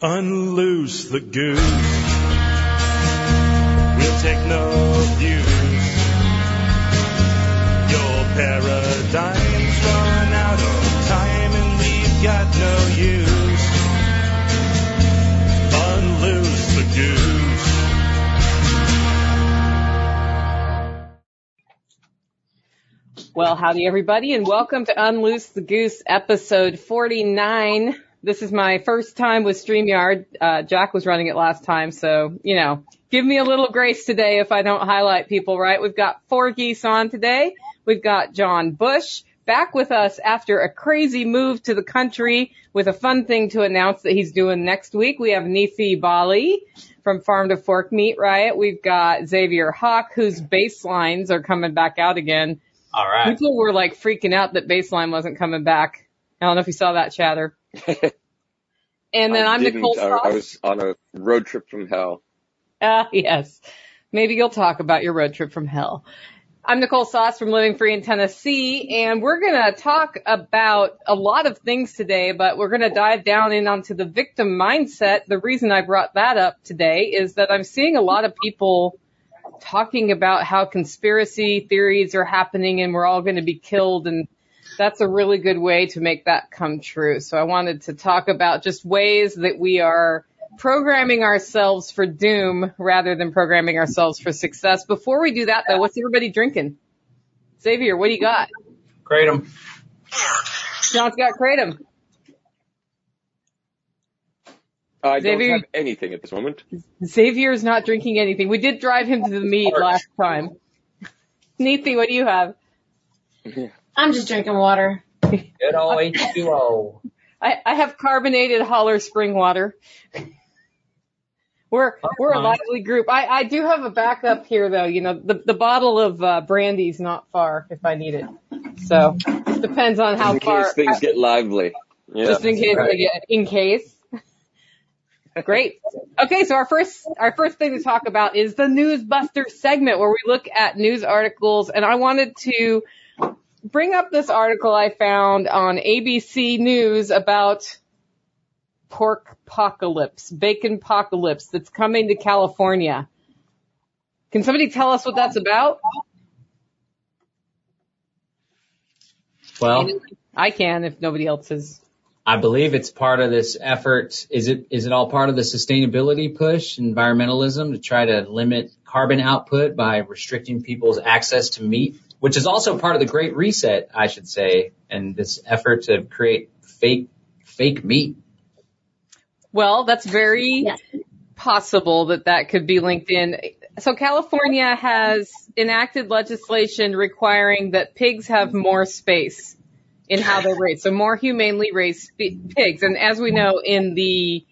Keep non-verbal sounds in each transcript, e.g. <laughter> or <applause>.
Unloose the goose. We'll take no views. Your paradigm's run out of time and we've got no use. Unloose the goose. Well, howdy everybody and welcome to Unloose the Goose episode 49. This is my first time with StreamYard. Uh, Jack was running it last time, so, you know, give me a little grace today if I don't highlight people, right? We've got four geese on today. We've got John Bush back with us after a crazy move to the country with a fun thing to announce that he's doing next week. We have Neethi Bali from Farm to Fork Meat Riot. We've got Xavier Hawk, whose baselines are coming back out again. All right. People were like freaking out that baseline wasn't coming back. I don't know if you saw that chatter. <laughs> And then I I'm didn't. Nicole I, Sauce. I was on a road trip from hell. <laughs> Ah, yes. Maybe you'll talk about your road trip from hell. I'm Nicole Sauce from Living Free in Tennessee, and we're gonna talk about a lot of things today, but we're gonna dive down in onto the victim mindset. The reason I brought that up today is that I'm seeing a lot of people talking about how conspiracy theories are happening and we're all gonna be killed and that's a really good way to make that come true. So I wanted to talk about just ways that we are programming ourselves for doom rather than programming ourselves for success. Before we do that though, what's everybody drinking? Xavier, what do you got? Kratom. John's got Kratom. I Xavier- don't have anything at this moment. Xavier is not drinking anything. We did drive him to the mead last time. Neethi, what do you have? <laughs> I'm just drinking water. Good old H2O. I, I have carbonated holler spring water. We're we're a lively group. I, I do have a backup here though. You know, the the bottle of uh, brandy's not far if I need it. So it depends on how in far. case things get lively. Yeah. just in case. Right. Get- In case. <laughs> Great. Okay, so our first our first thing to talk about is the Newsbuster segment where we look at news articles, and I wanted to bring up this article I found on ABC News about pork apocalypse, bacon apocalypse that's coming to California. Can somebody tell us what that's about? Well, I can if nobody else is. I believe it's part of this effort. Is it, is it all part of the sustainability push, environmentalism to try to limit carbon output by restricting people's access to meat, which is also part of the great reset, I should say, and this effort to create fake, fake meat. Well, that's very Yes. possible that that could be linked in. So California has enacted legislation requiring that pigs have more space in how they're raised. So more humanely raised sp- pigs. And as we know in the,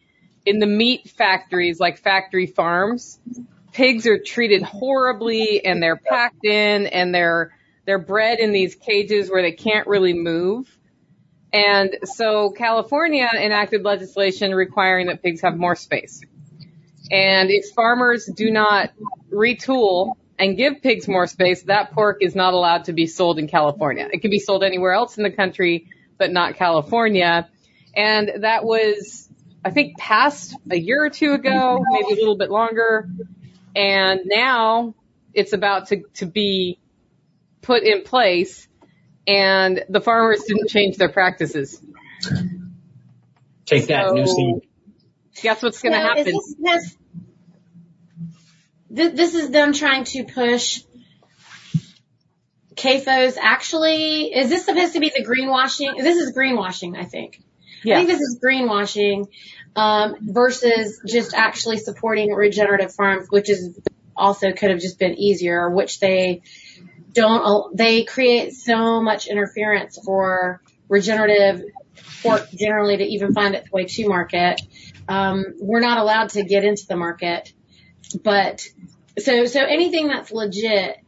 in the meat factories, like factory farms, pigs are treated horribly and they're packed in and they're, they're bred in these cages where they can't really move. And so California enacted legislation requiring that pigs have more space. And if farmers do not retool and give pigs more space, that pork is not allowed to be sold in California. It can be sold anywhere else in the country, but not California. And that was, I think, passed a year or two ago, maybe a little bit longer. And now it's about to, to be put in place and the farmers didn't change their practices. Take that, So- new scene. Guess what's going to So is happen? This, this, this, this is them trying to push CAFOs. Actually, is this supposed to be the greenwashing? This is greenwashing, I think. I think this is greenwashing um, versus just actually supporting regenerative farms, which is also could have just been easier, which they don't. They create so much interference for regenerative pork generally to even find its way to market. Um, we're not allowed to get into the market, but so so anything that's legit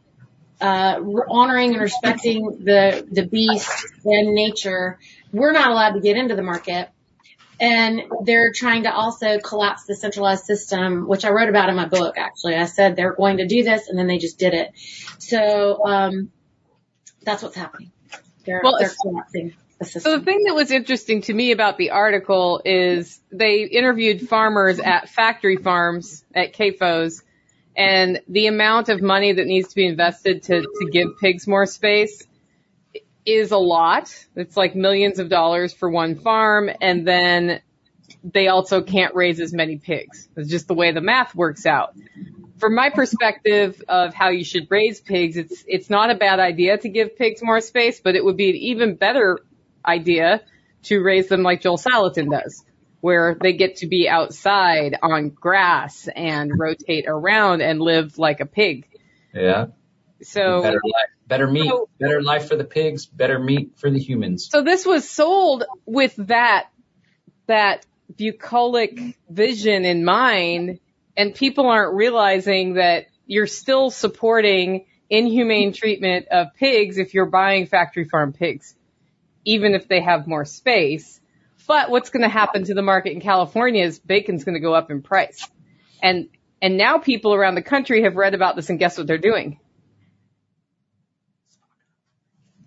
uh, honoring and respecting the the beast and nature, we're not allowed to get into the market. And they're trying to also collapse the centralized system, which I wrote about in my book. Actually, I said they're going to do this, and then they just did it. So um, that's what's happening. They're Well, they're collapsing. the system. So the thing that was interesting to me about the article is they interviewed farmers at factory farms at CAFOs and the amount of money that needs to be invested to, to give pigs more space is a lot. It's like millions of dollars for one farm and then they also can't raise as many pigs. It's just the way the math works out. From my perspective of how you should raise pigs, it's it's not a bad idea to give pigs more space, but it would be an even better idea to raise them like Joel Salatin does, where they get to be outside on grass and rotate around and live like a pig. Yeah. So better life, better meat, So- better life for the pigs, better meat for the humans. So this was sold with that, that bucolic vision in mind, and people aren't realizing that you're still supporting inhumane treatment of pigs if you're buying factory farm pigs, even if they have more space. But what's going to happen to the market in California is bacon's going to go up in price. And, and now people around the country have read about this and guess what they're doing?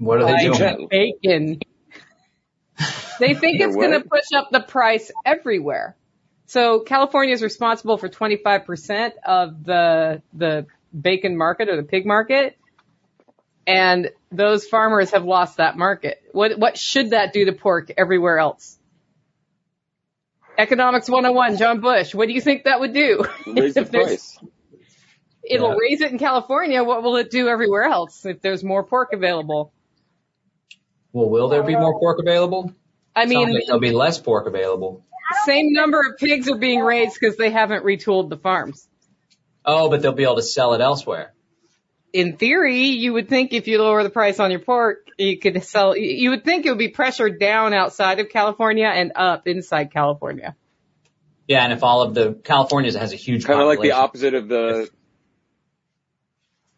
What are they Buying doing? bacon. They <laughs> think it's going to push up the price everywhere. So California is responsible for 25% of the the bacon market or the pig market, and those farmers have lost that market. What what should that do to pork everywhere else? Economics 101, John Bush. What do you think that would do? Raise the <laughs> price. It'll Yeah. raise it in California. What will it do everywhere else if there's more pork available? Well, will there be more pork available? I mean, like there'll be less pork available. same number of pigs are being raised because they haven't retooled the farms. Oh, but they'll be able to sell it elsewhere. In theory, you would think if you lower the price on your pork, you could sell, you would think it would be pressured down outside of California and up inside California. Yeah, and if all of the California has a huge Kind of like the opposite of the,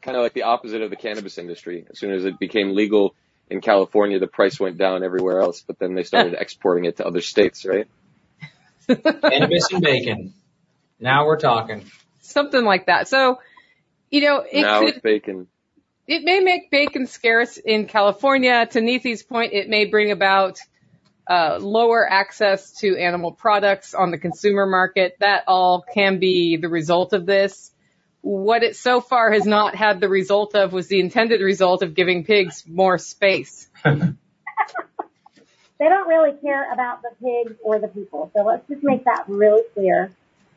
kind of like the opposite of the cannabis industry. As soon as it became legal in California, the price went down everywhere else, but then they started <laughs> exporting it to other states, right? cannabis and bacon. Now we're talking. Something like that. So, you know, it now could, it's bacon. it may make bacon scarce in California. To Neethi's point, it may bring about uh, lower access to animal products on the consumer market. That all can be the result of this. What it so far has not had the result of was the intended result of giving pigs more space. <laughs> they don't really care about the pigs or the people. So let's just make that really clear.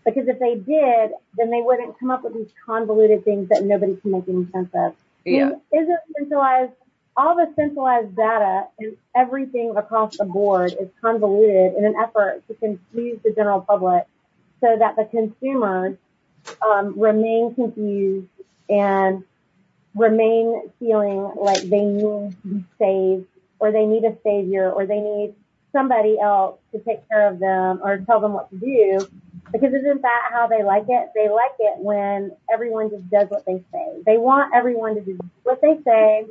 Because if they did, then they wouldn't come up with these convoluted things that nobody can make any sense of. I mean, Yeah. Isn't centralized, all the centralized data and everything across the board is convoluted in an effort to confuse the general public so that the consumers um, remain confused and remain feeling like they need to be saved or they need a savior or they need somebody else to take care of them or tell them what to do. Because isn't that how they like it? They like it when everyone just does what they say. They want everyone to do what they say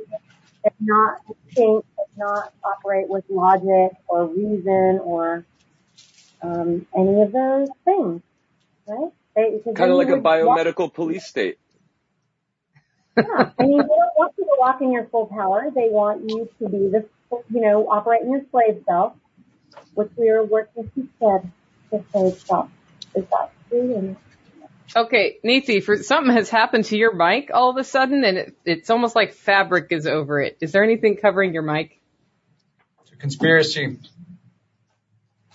and not think, and not operate with logic or reason or um, any of those things, right? They, Kind of like a would walk- biomedical police state. yeah. I mean, they don't want you to walk in your full power. They want you to be the, you know, operate in your slave self, which we are working to shed the slave self. Is that true? And Okay, Neethi, for something has happened to your mic all of a sudden, and it, it's almost like fabric is over it. Is there anything covering your mic? It's a conspiracy.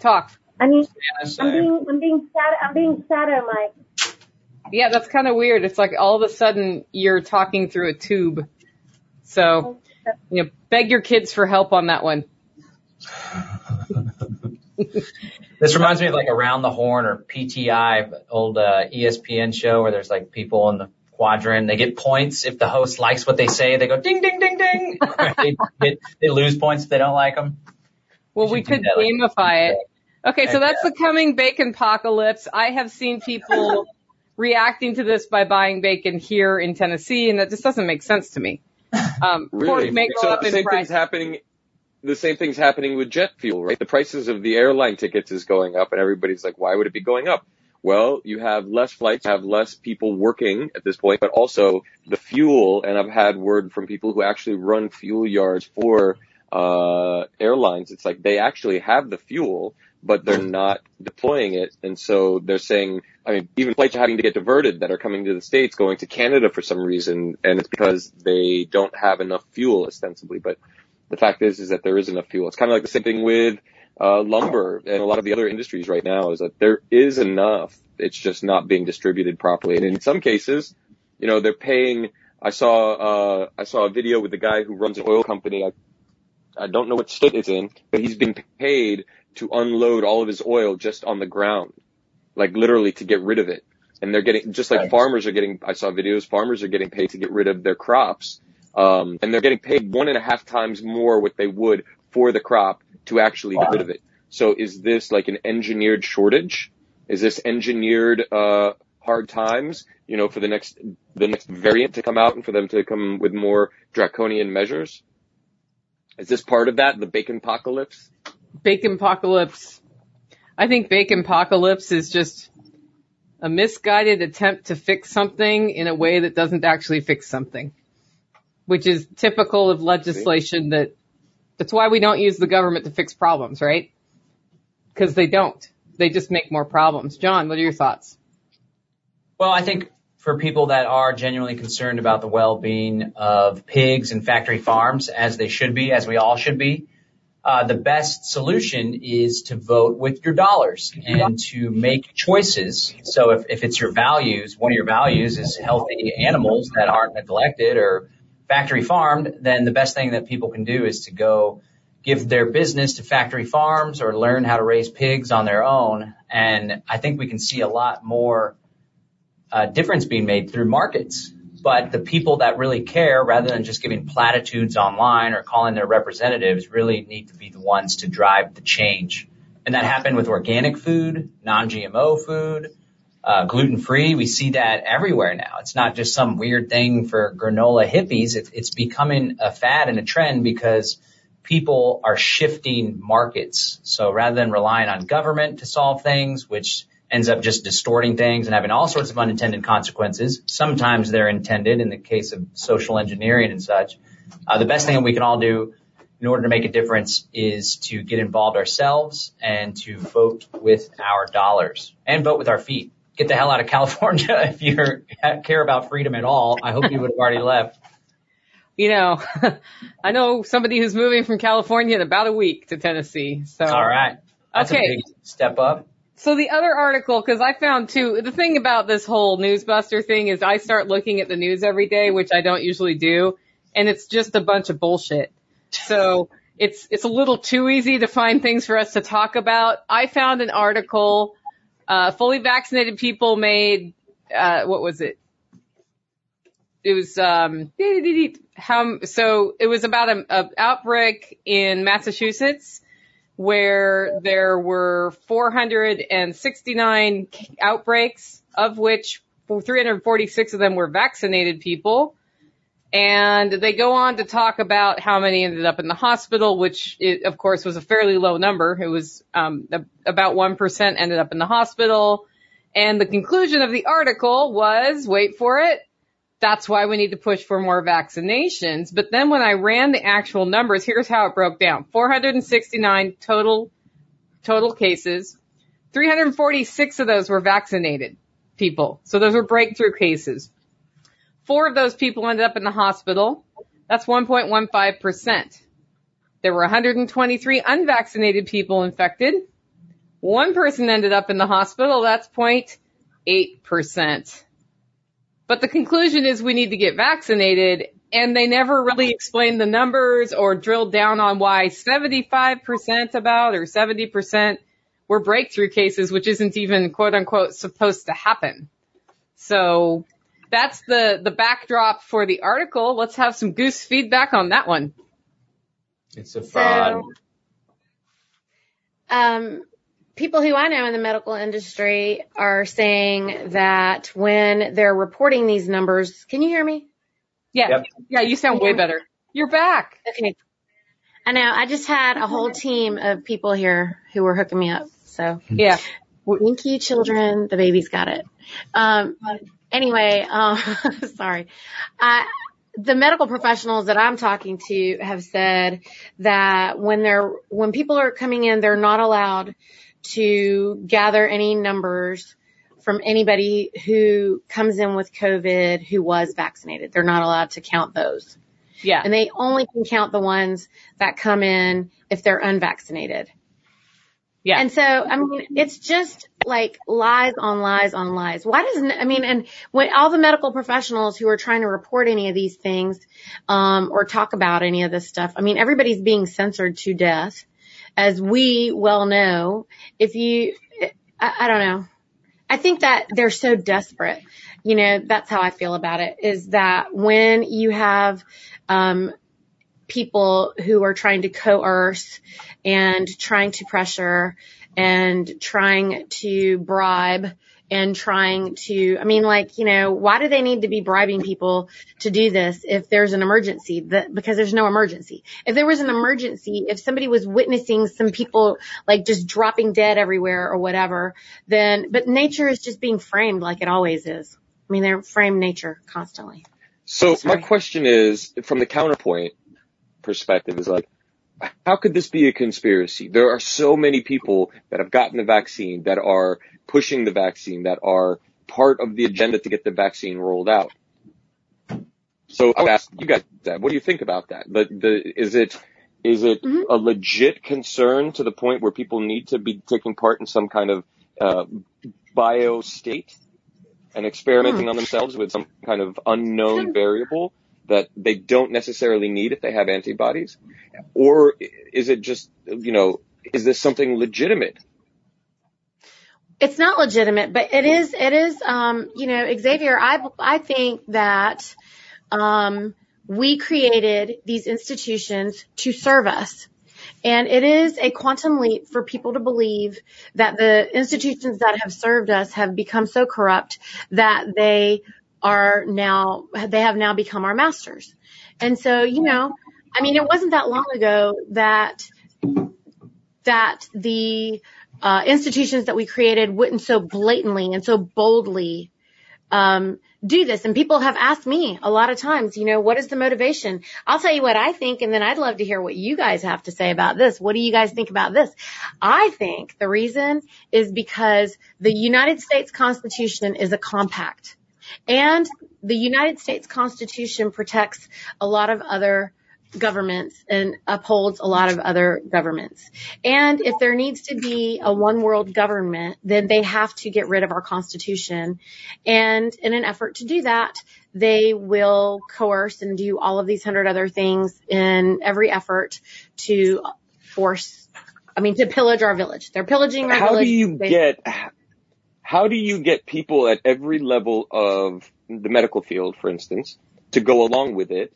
Talk. I mean, I'm being, I'm being shadow, I'm being shadow, Mike. Yeah, that's kind of weird. It's like all of a sudden you're talking through a tube. So, you know, beg your kids for help on that one. <laughs> This reminds me of like Around the Horn or PTI, old uh, ESPN show where there's like people in the quadrant. They get points if the host likes what they say. They go ding ding ding ding. <laughs> they, they, they lose points if they don't like them. Well, we could that, like, gamify it. Okay, so that's the coming bacon apocalypse. I have seen people <laughs> reacting to this by buying bacon here in Tennessee, and that just doesn't make sense to me. Um, <laughs> Really? pork may go so up the in same price. thing's happening. The same thing's happening with jet fuel, right? The prices of the airline tickets is going up, and everybody's like, "Why would it be going up?" Well, you have less flights, you have less people working at this point, but also the fuel. And I've had word from people who actually run fuel yards for uh, airlines, it's like they actually have the fuel, but they're not deploying it. And so they're saying, I mean, even flights are having to get diverted that are coming to the States, going to Canada for some reason. And it's because they don't have enough fuel ostensibly. But the fact is, is that there is enough fuel. It's kind of like the same thing with, uh, lumber and a lot of the other industries right now is that there is enough. It's just not being distributed properly. And in some cases, you know, they're paying, I saw, uh, I saw a video with the guy who runs an oil company. I, I don't know what state it's in, but he's being paid to unload all of his oil just on the ground, like literally to get rid of it. And they're getting, just like Right. farmers are getting, I saw videos, farmers are getting paid to get rid of their crops. Um, and they're getting paid one and a half times more what they would for the crop to actually get rid of it. So is this like an engineered shortage? Is this engineered, uh, hard times, you know, for the next, the next variant to come out and for them to come with more draconian measures? Is this part of that, the bacon apocalypse? Bacon apocalypse. I think bacon apocalypse is just a misguided attempt to fix something in a way that doesn't actually fix something, which is typical of legislation that that's why we don't use the government to fix problems, right? Because they don't. They just make more problems. John, what are your thoughts? Well, I think for people that are genuinely concerned about the well-being of pigs and factory farms, as they should be, as we all should be, the best solution is to vote with your dollars and to make choices. So if, if it's your values, one of your values is healthy animals that aren't neglected or factory farmed, then the best thing that people can do is to go give their business to factory farms or learn how to raise pigs on their own. And I think we can see a lot more uh, difference being made through markets. But the people that really care, rather than just giving platitudes online or calling their representatives, really need to be the ones to drive the change. And that happened with organic food, non-GMO food, uh, gluten-free. We see that everywhere now. It's not just some weird thing for granola hippies. It's, it's becoming a fad and a trend because people are shifting markets. So rather than relying on government to solve things, which ends up just distorting things and having all sorts of unintended consequences. Sometimes they're intended in the case of social engineering and such. Uh, the best thing that we can all do in order to make a difference is to get involved ourselves and to vote with our dollars and vote with our feet. Get the hell out of <laughs> California if you care about freedom at all. I hope you would have already left. You know, <laughs> I know somebody who's moving from California in about a week to Tennessee. So All right. That's Okay. a big step up. So the other article, because I found too, the thing about this whole newsbuster thing is I start looking at the news every day, which I don't usually do, and it's just a bunch of bullshit. So it's it's a little too easy to find things for us to talk about. I found an article, uh, fully vaccinated people made, uh, what was it? It was um how so it was about a, a outbreak in Massachusetts where there were 469 outbreaks, of which 346 of them were vaccinated people. And they go on to talk about how many ended up in the hospital, which it, of course was a fairly low number. It was um, about 1% ended up in the hospital. And the conclusion of the article was, wait for it, that's why we need to push for more vaccinations. But then when I ran the actual numbers, here's how it broke down. 469 total, total cases. 346 of those were vaccinated people. So those were breakthrough cases. Four of those people ended up in the hospital. That's 1.15%. There were 123 unvaccinated people infected. One person ended up in the hospital. That's 0.8%. But the conclusion is we need to get vaccinated and they never really explained the numbers or drilled down on why 75% about or 70% were breakthrough cases, which isn't even quote unquote supposed to happen. So that's the, the backdrop for the article. Let's have some goose feedback on that one. It's a fraud. So, um, people who I know in the medical industry are saying that when they're reporting these numbers, can you hear me? Yeah. Yep. Yeah. You sound way better. You're back. Okay. I know. I just had a whole team of people here who were hooking me up. So Yeah. thank you, children. The baby's got it. Um, anyway, um, <laughs> sorry. I, the medical professionals that I'm talking to have said that when they're, when people are coming in, they're not allowed to gather any numbers from anybody who comes in with COVID who was vaccinated. They're not allowed to count those. Yeah. And they only can count the ones that come in if they're unvaccinated. Yeah. And so, I mean, it's just like lies on lies on lies. Why doesn't, I mean, and when all the medical professionals who are trying to report any of these things, um, or talk about any of this stuff, I mean, everybody's being censored to death. As we well know, if you, I, I don't know. I think that they're so desperate. You know, that's how I feel about it is that when you have, um, people who are trying to coerce and trying to pressure and trying to bribe and trying to, I mean, like, you know, why do they need to be bribing people to do this if there's an emergency? That, because there's no emergency. If there was an emergency, if somebody was witnessing some people like just dropping dead everywhere or whatever, then, but nature is just being framed like it always is. I mean, they're framed nature constantly. So Sorry. my question is, from the counterpoint perspective, is like, how could this be a conspiracy? There are so many people that have gotten the vaccine, that are pushing the vaccine, that are part of the agenda to get the vaccine rolled out. So I would ask you guys that. What do you think about that? The, the, is it, is it Mhm. a legit concern to the point where people need to be taking part in some kind of, uh, bio state and experimenting on themselves with some kind of unknown variable that they don't necessarily need if they have antibodies? Or is it just, you know, is this something legitimate? It's not legitimate, but it is, it is, um, you know, Xavier, I, I think that, um, we created these institutions to serve us. And it is a quantum leap for people to believe that the institutions that have served us have become so corrupt that they are now, they have now become our masters. And so, you know, I mean, it wasn't that long ago that, that the, uh, institutions that we created wouldn't so blatantly and so boldly um, do this. And people have asked me a lot of times, you know, what is the motivation? I'll tell you what I think, and then I'd love to hear what you guys have to say about this. What do you guys think about this? I think the reason is because the United States Constitution is a compact. And the United States Constitution protects a lot of other governments and upholds a lot of other governments. And if there needs to be a one world government, then they have to get rid of our constitution. And in an effort to do that, they will coerce and do all of these hundred other things in every effort to force, I mean, to pillage our village. They're pillaging our How village. How do you get, how do you get people at every level of the medical field, for instance, to go along with it?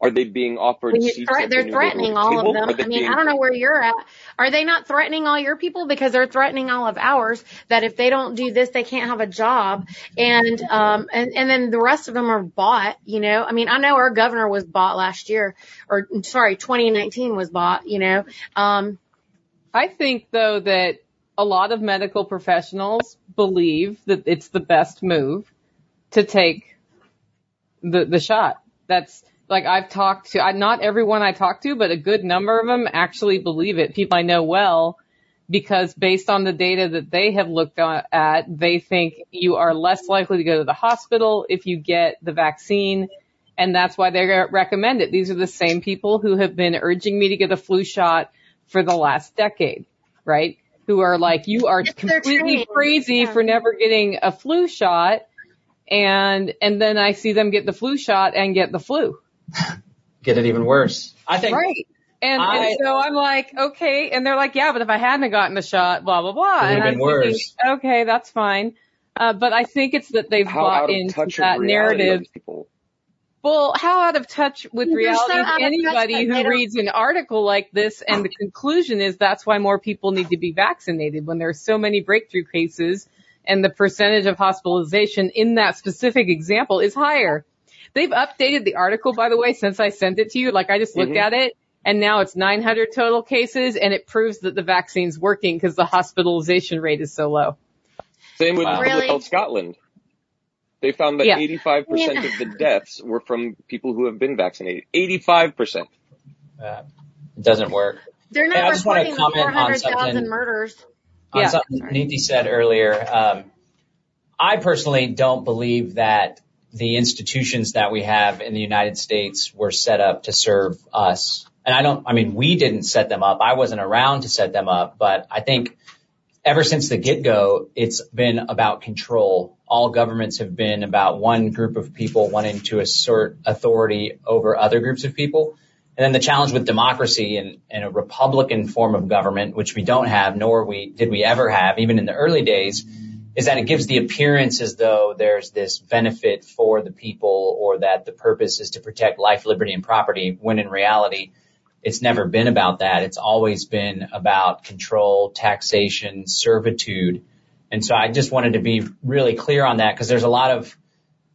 Are they being offered When seats threat- they're threatening all table? of them. I mean, being- I don't know where you're at. Are they not threatening all your people because they're threatening all of ours that if they don't do this, they can't have a job, and um and and then the rest of them are bought. You know, I mean, I know our governor was bought last year, or sorry, 2019 was bought. You know, um, I think though that a lot of medical professionals believe that it's the best move to take the the shot. That's like I've talked to, I, not everyone I talk to, but a good number of them actually believe it. People I know well, because based on the data that they have looked at, they think you are less likely to go to the hospital if you get the vaccine. And that's why they recommend it. These are the same people who have been urging me to get a flu shot for the last decade, right? Who are like, you are It's their completely crazy Yeah. for never getting a flu shot. And, and then I see them get the flu shot and get the flu. <laughs> Get it even worse. I think Right. And, I- and so I'm like, okay. And they're like, yeah, but if I hadn't gotten the shot, blah, blah, blah. It would've and been I'm thinking, worse. okay, that's fine. Uh, but I think it's that they've how bought into that of reality are narrative. people? Well, how out of touch with They're so reality is out of touch anybody who reads an article like this and the conclusion is that's why more people need to be vaccinated when there are so many breakthrough cases and the percentage of hospitalization in that specific example is higher. They've updated the article, by the way, since I sent it to you. Like I just looked Mhm. at it and now it's 900 total cases and it proves that the vaccine's working because the hospitalization rate is so low. Same with Wow. Really? Health Scotland. They found that Yeah. 85% Yeah. of the deaths were from people who have been vaccinated. 85%. Uh, it doesn't work. They're Hey, I not just wanna reporting the comment on 400,000 something. murders. on Yeah. something Sorry. Neethi said earlier. Um, I personally don't believe that the institutions that we have in the United States were set up to serve us. And I don't, I mean, we didn't set them up. I wasn't around to set them up, but I think ever since the get-go, it's been about control. All governments have been about one group of people wanting to assert authority over other groups of people. And then the challenge with democracy and, and a Republican form of government, which we don't have, nor we did we ever have, even in the early days, is that it gives the appearance as though there's this benefit for the people or that the purpose is to protect life, liberty, and property, when in reality, it's never been about that. It's always been about control, taxation, servitude. And so I just wanted to be really clear on that because there's a lot of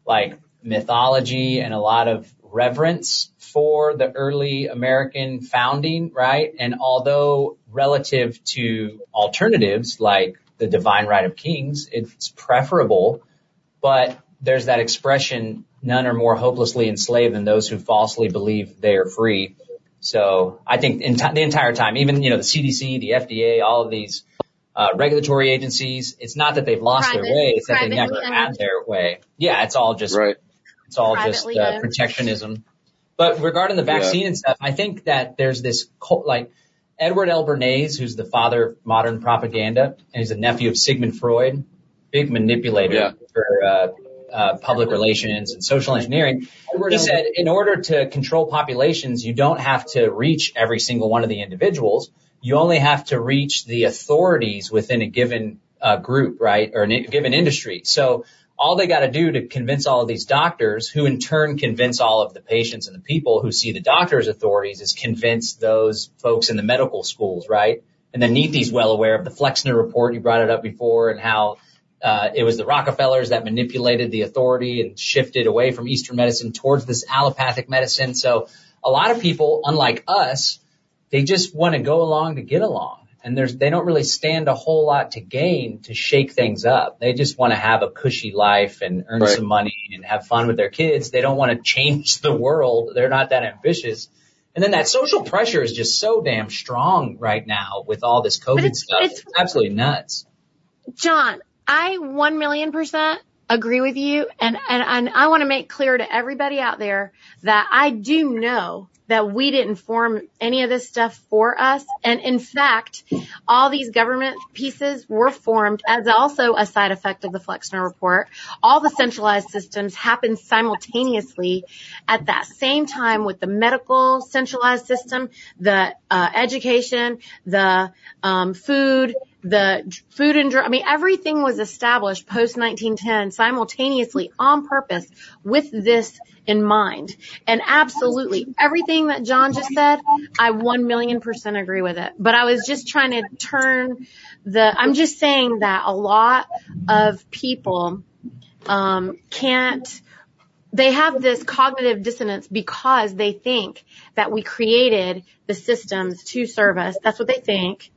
like mythology and a lot of reverence for the early American founding, right? And although relative to alternatives like the divine right of kings, it's preferable, but there's that expression, none are more hopelessly enslaved than those who falsely believe they are free. So I think in the entire time, even, you know, the CDC, the FDA, all of these uh, regulatory agencies, it's not that they've lost Private- their way, it's that they never privately had their way. Yeah, it's all just Right. it's all just uh, protectionism. But regarding the vaccine and stuff, I think that there's this cult, like Edward L. Bernays, who's the father of modern propaganda, and he's a nephew of Sigmund Freud, big manipulator Yeah. for uh, public relations and social engineering. He said, in order to control populations, you don't have to reach every single one of the individuals. You only have to reach the authorities within a given uh, group, right, or a given industry. So all they got to do to convince all of these doctors, who in turn convince all of the patients and the people who see the doctors' authorities, is convince those folks in the medical schools, right? And then Neethi's well aware of the Flexner report. You brought it up before, and how uh, Uh, it was the Rockefellers that manipulated the authority and shifted away from Eastern medicine towards this allopathic medicine. So a lot of people, unlike us, they just want to go along to get along. And there's, they don't really stand a whole lot to gain to shake things up. They just want to have a cushy life and earn Right. some money and have fun with their kids. They don't want to change the world. They're not that ambitious. And then that social pressure is just so damn strong right now with all this COVID it's- stuff. it's- it's absolutely nuts. John, I one million percent agree with you, and and, and I want to make clear to everybody out there that I do know that we didn't form any of this stuff for us, and in fact, all these government pieces were formed as also a side effect of the Flexner report. All the centralized systems happened simultaneously at that same time with the medical centralized system, the uh, education, the um, food, the food and drug. I mean, everything was established post 1910 simultaneously on purpose with this in mind. And absolutely everything that John just said, I one million percent agree with it. But I was just trying to turn the, I'm just saying that a lot of people, um, can't, they have this cognitive dissonance because they think that we created the systems to serve us. That's what they think.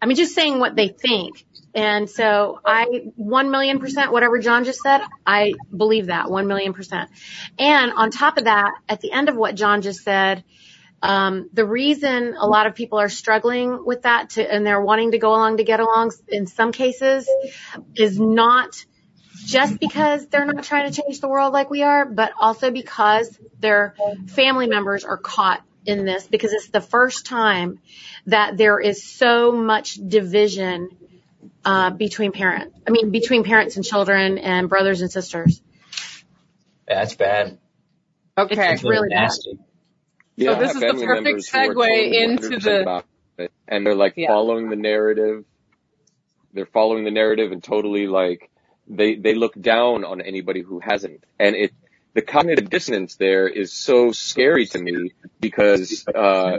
I mean, just saying what they think. And so I, one million percent, whatever John just said, I believe that one million percent. And on top of that, at the end of what John just said, um, the reason a lot of people are struggling with that to, and they're wanting to go along to get along in some cases is not just because they're not trying to change the world like we are, but also because their family members are caught in this because it's the first time that there is so much division uh, between parents. I mean, between parents and children and brothers and sisters. Yeah, that's bad. Okay. It's really bad. nasty. Yeah, So this is the perfect members segue totally into the- it, and they're like Yeah. following the narrative. They're following the narrative and totally like they they look down on anybody who hasn't, and it the cognitive dissonance there is so scary to me because uh,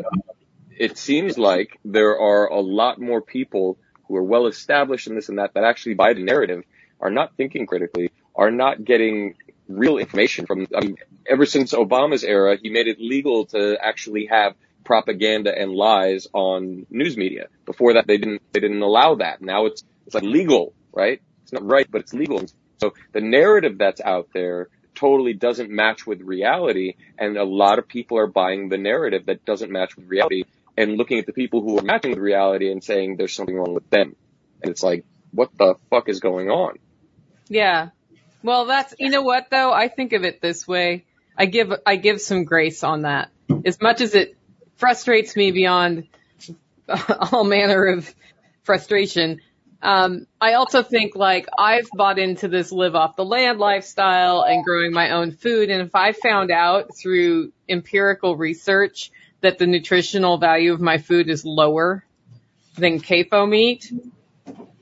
it seems like there are a lot more people who are well established in this and that that actually buy the narrative are not thinking critically, are not getting real information from. I mean, ever since Obama's era, he made it legal to actually have propaganda and lies on news media. Before that, they didn't they didn't allow that. Now it's it's like legal, right? It's not right, but it's legal. So the narrative that's out there totally doesn't match with reality. And a lot of people are buying the narrative that doesn't match with reality and looking at the people who are matching with reality and saying there's something wrong with them. And it's like, what the fuck is going on? Yeah. Well, that's, you know what though? I think of it this way. I give, I give some grace on that. As much as it frustrates me beyond <laughs> all manner of frustration, um, I also think like I've bought into this live off the land lifestyle and growing my own food. And if I found out through empirical research that the nutritional value of my food is lower than CAFO meat,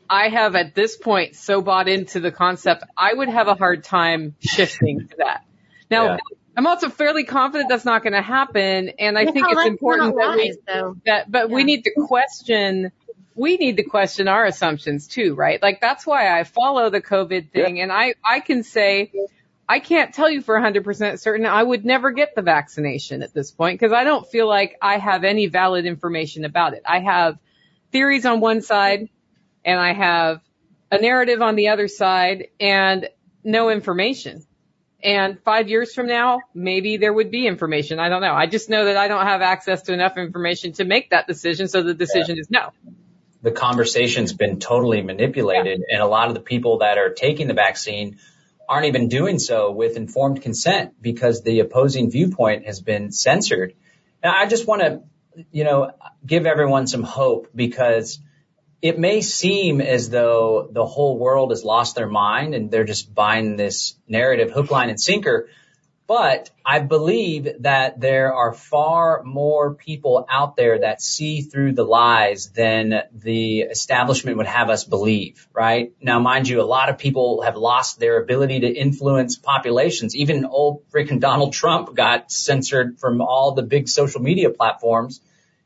I have at this point so bought into the concept, I would have a hard time shifting to that. Now, Yeah. I'm also fairly confident that's not going to happen. And I think it's important not that we, though. that, but we need to question, we need to question our assumptions too, right? Like that's why I follow the COVID thing and I, I can say, I can't tell you for 100% certain I would never get the vaccination at this point because I don't feel like I have any valid information about it. I have theories on one side and I have a narrative on the other side and no information. And five years from now, maybe there would be information. I don't know. I just know that I don't have access to enough information to make that decision. So the decision is no. the conversation's been totally manipulated and a lot of the people that are taking the vaccine aren't even doing so with informed consent because the opposing viewpoint has been censored. Now I just want to, you know, give everyone some hope because it may seem as though the whole world has lost their mind and they're just buying this narrative hook, line and sinker. But I believe that there are far more people out there that see through the lies than the establishment would have us believe, right? Now, mind you, a lot of people have lost their ability to influence populations. Even old freaking Donald Trump got censored from all the big social media platforms.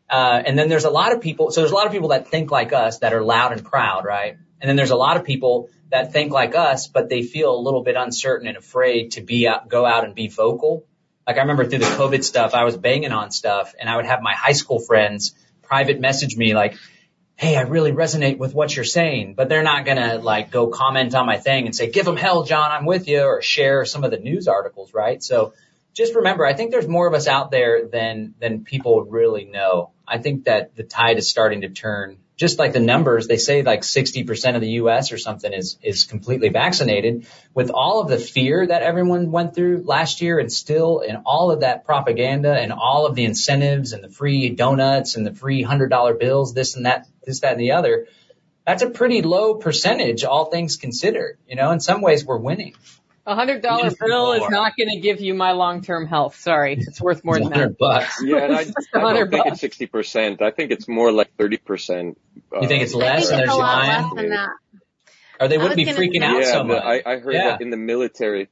Uh, and then there's a lot of people, so there's a lot of people that think like us that are loud and proud, right? And then there's a lot of people that think like us, but they feel a little bit uncertain and afraid to be out, go out and be vocal. Like I remember through the COVID stuff, I was banging on stuff and I would have my high school friends private message me like, Hey, I really resonate with what you're saying, but they're not going to like go comment on my thing and say, give them hell, John, I'm with you or share some of the news articles, right? So just remember, I think there's more of us out there than, than people really know. I think that the tide is starting to turn just like the numbers, they say like 60% of the US or something is, is completely vaccinated with all of the fear that everyone went through last year and still and all of that propaganda and all of the incentives and the free donuts and the free hundred dollar bills, this and that, this, that and the other. That's a pretty low percentage, all things considered. You know, in some ways we're winning. A hundred dollar bill is not going to give you my long term health. Sorry. It's worth more than that. 100 bucks. Yeah, and I, <laughs> just I don't 100 think bucks. it's sixty percent. I think it's more like thirty percent. You think it's I less think and it's there's a lot lying? less than that. Or they I wouldn't be freaking out yeah, so much. I, I heard Yeah. that in the military.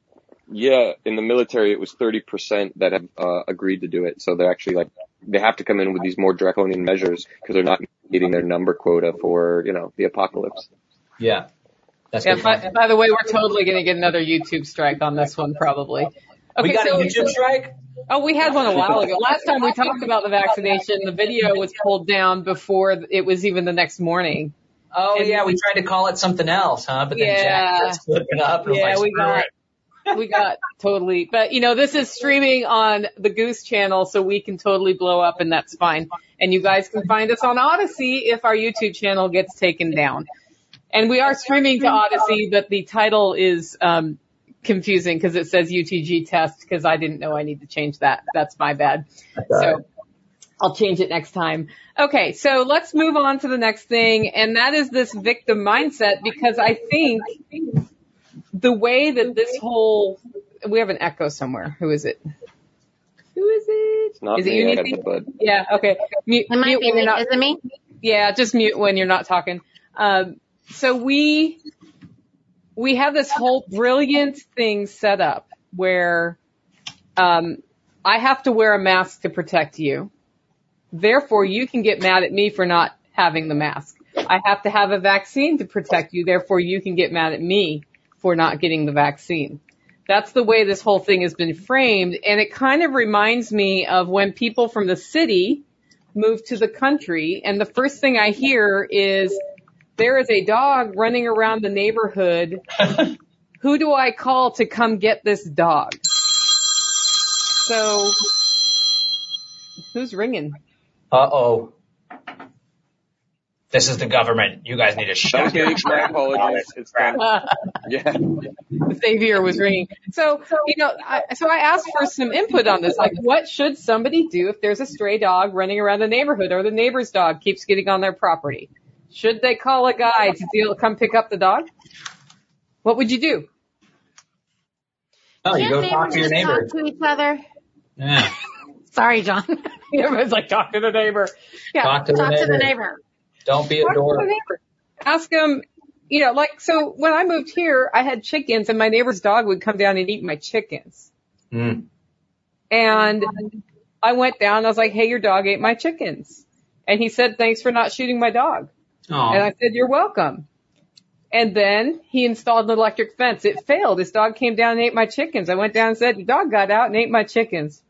Yeah, in the military, it was thirty percent that have uh, agreed to do it. So they're actually like they have to come in with these more draconian measures because they're not meeting their number quota for you know the apocalypse. Yeah. That's Yeah, by, by the way, we're totally going to get another YouTube strike on this one probably. we got so- a YouTube strike? Oh, we had one a while ago. Last time we talked about the vaccination, the video was pulled down before it was even the next morning. Oh And- yeah, we tried to call it something else, huh? But then Yeah. Jack started flipping up and Yeah, like, we got, it." we got totally, but you know, this is streaming on the Goose channel, so we can totally blow up and that's fine. And you guys can find us on Odysee if our YouTube channel gets taken down. And we are streaming to Odysee, but the title is, um, confusing because it says UTG test because I didn't know I need to change that. That's my bad. So I'll change it next time. Okay, so let's move on to the next thing, and that is this victim mindset because I think the way that this whole we have an echo somewhere. Who is it? Who is it? It's not is it me, you, I got Nikki? the bud. Yeah. Okay. Mute, It might mute be when me. you're not. Is it me? Yeah, just mute when you're not talking. Um, so we we have this whole brilliant thing set up where um, I have to wear a mask to protect you. Therefore, you can get mad at me for not having the mask. I have to have a vaccine to protect you. Therefore, you can get mad at me for not getting the vaccine. That's the way this whole thing has been framed. And it kind of reminds me of when people from the city move to the country and the first thing I hear is there is a dog running around the neighborhood <laughs> who do I call to come get this dog? So, who's ringing? Uh oh. This is the government. You guys need to shut Okay, my apologies. <laughs> It's done. Yeah. Xavier was ringing. So, you know, I, so I asked for some input on this. Like, what should somebody do if there's a stray dog running around the neighborhood or the neighbor's dog keeps getting on their property? Should they call a guy to deal, come pick up the dog? What would you do? Oh, you Can't go talk to your neighbor. Talk to each other. Yeah. <laughs> Sorry, John. <laughs> Everyone's like, talk to the neighbor. Yeah. Talk to the Talk to neighbor. the neighbor. Don't be a Talk to the dork. neighbor. Ask them, you know, like, so when I moved here, I had chickens and my neighbor's dog would come down and eat my chickens. Mm. And I went down, I was like, hey, your dog ate my chickens. And he said, thanks for not shooting my dog. Aw. And I said, you're welcome. And then he installed an electric fence. It failed. His dog came down and ate my chickens. I went down and said, your dog got out and ate my chickens.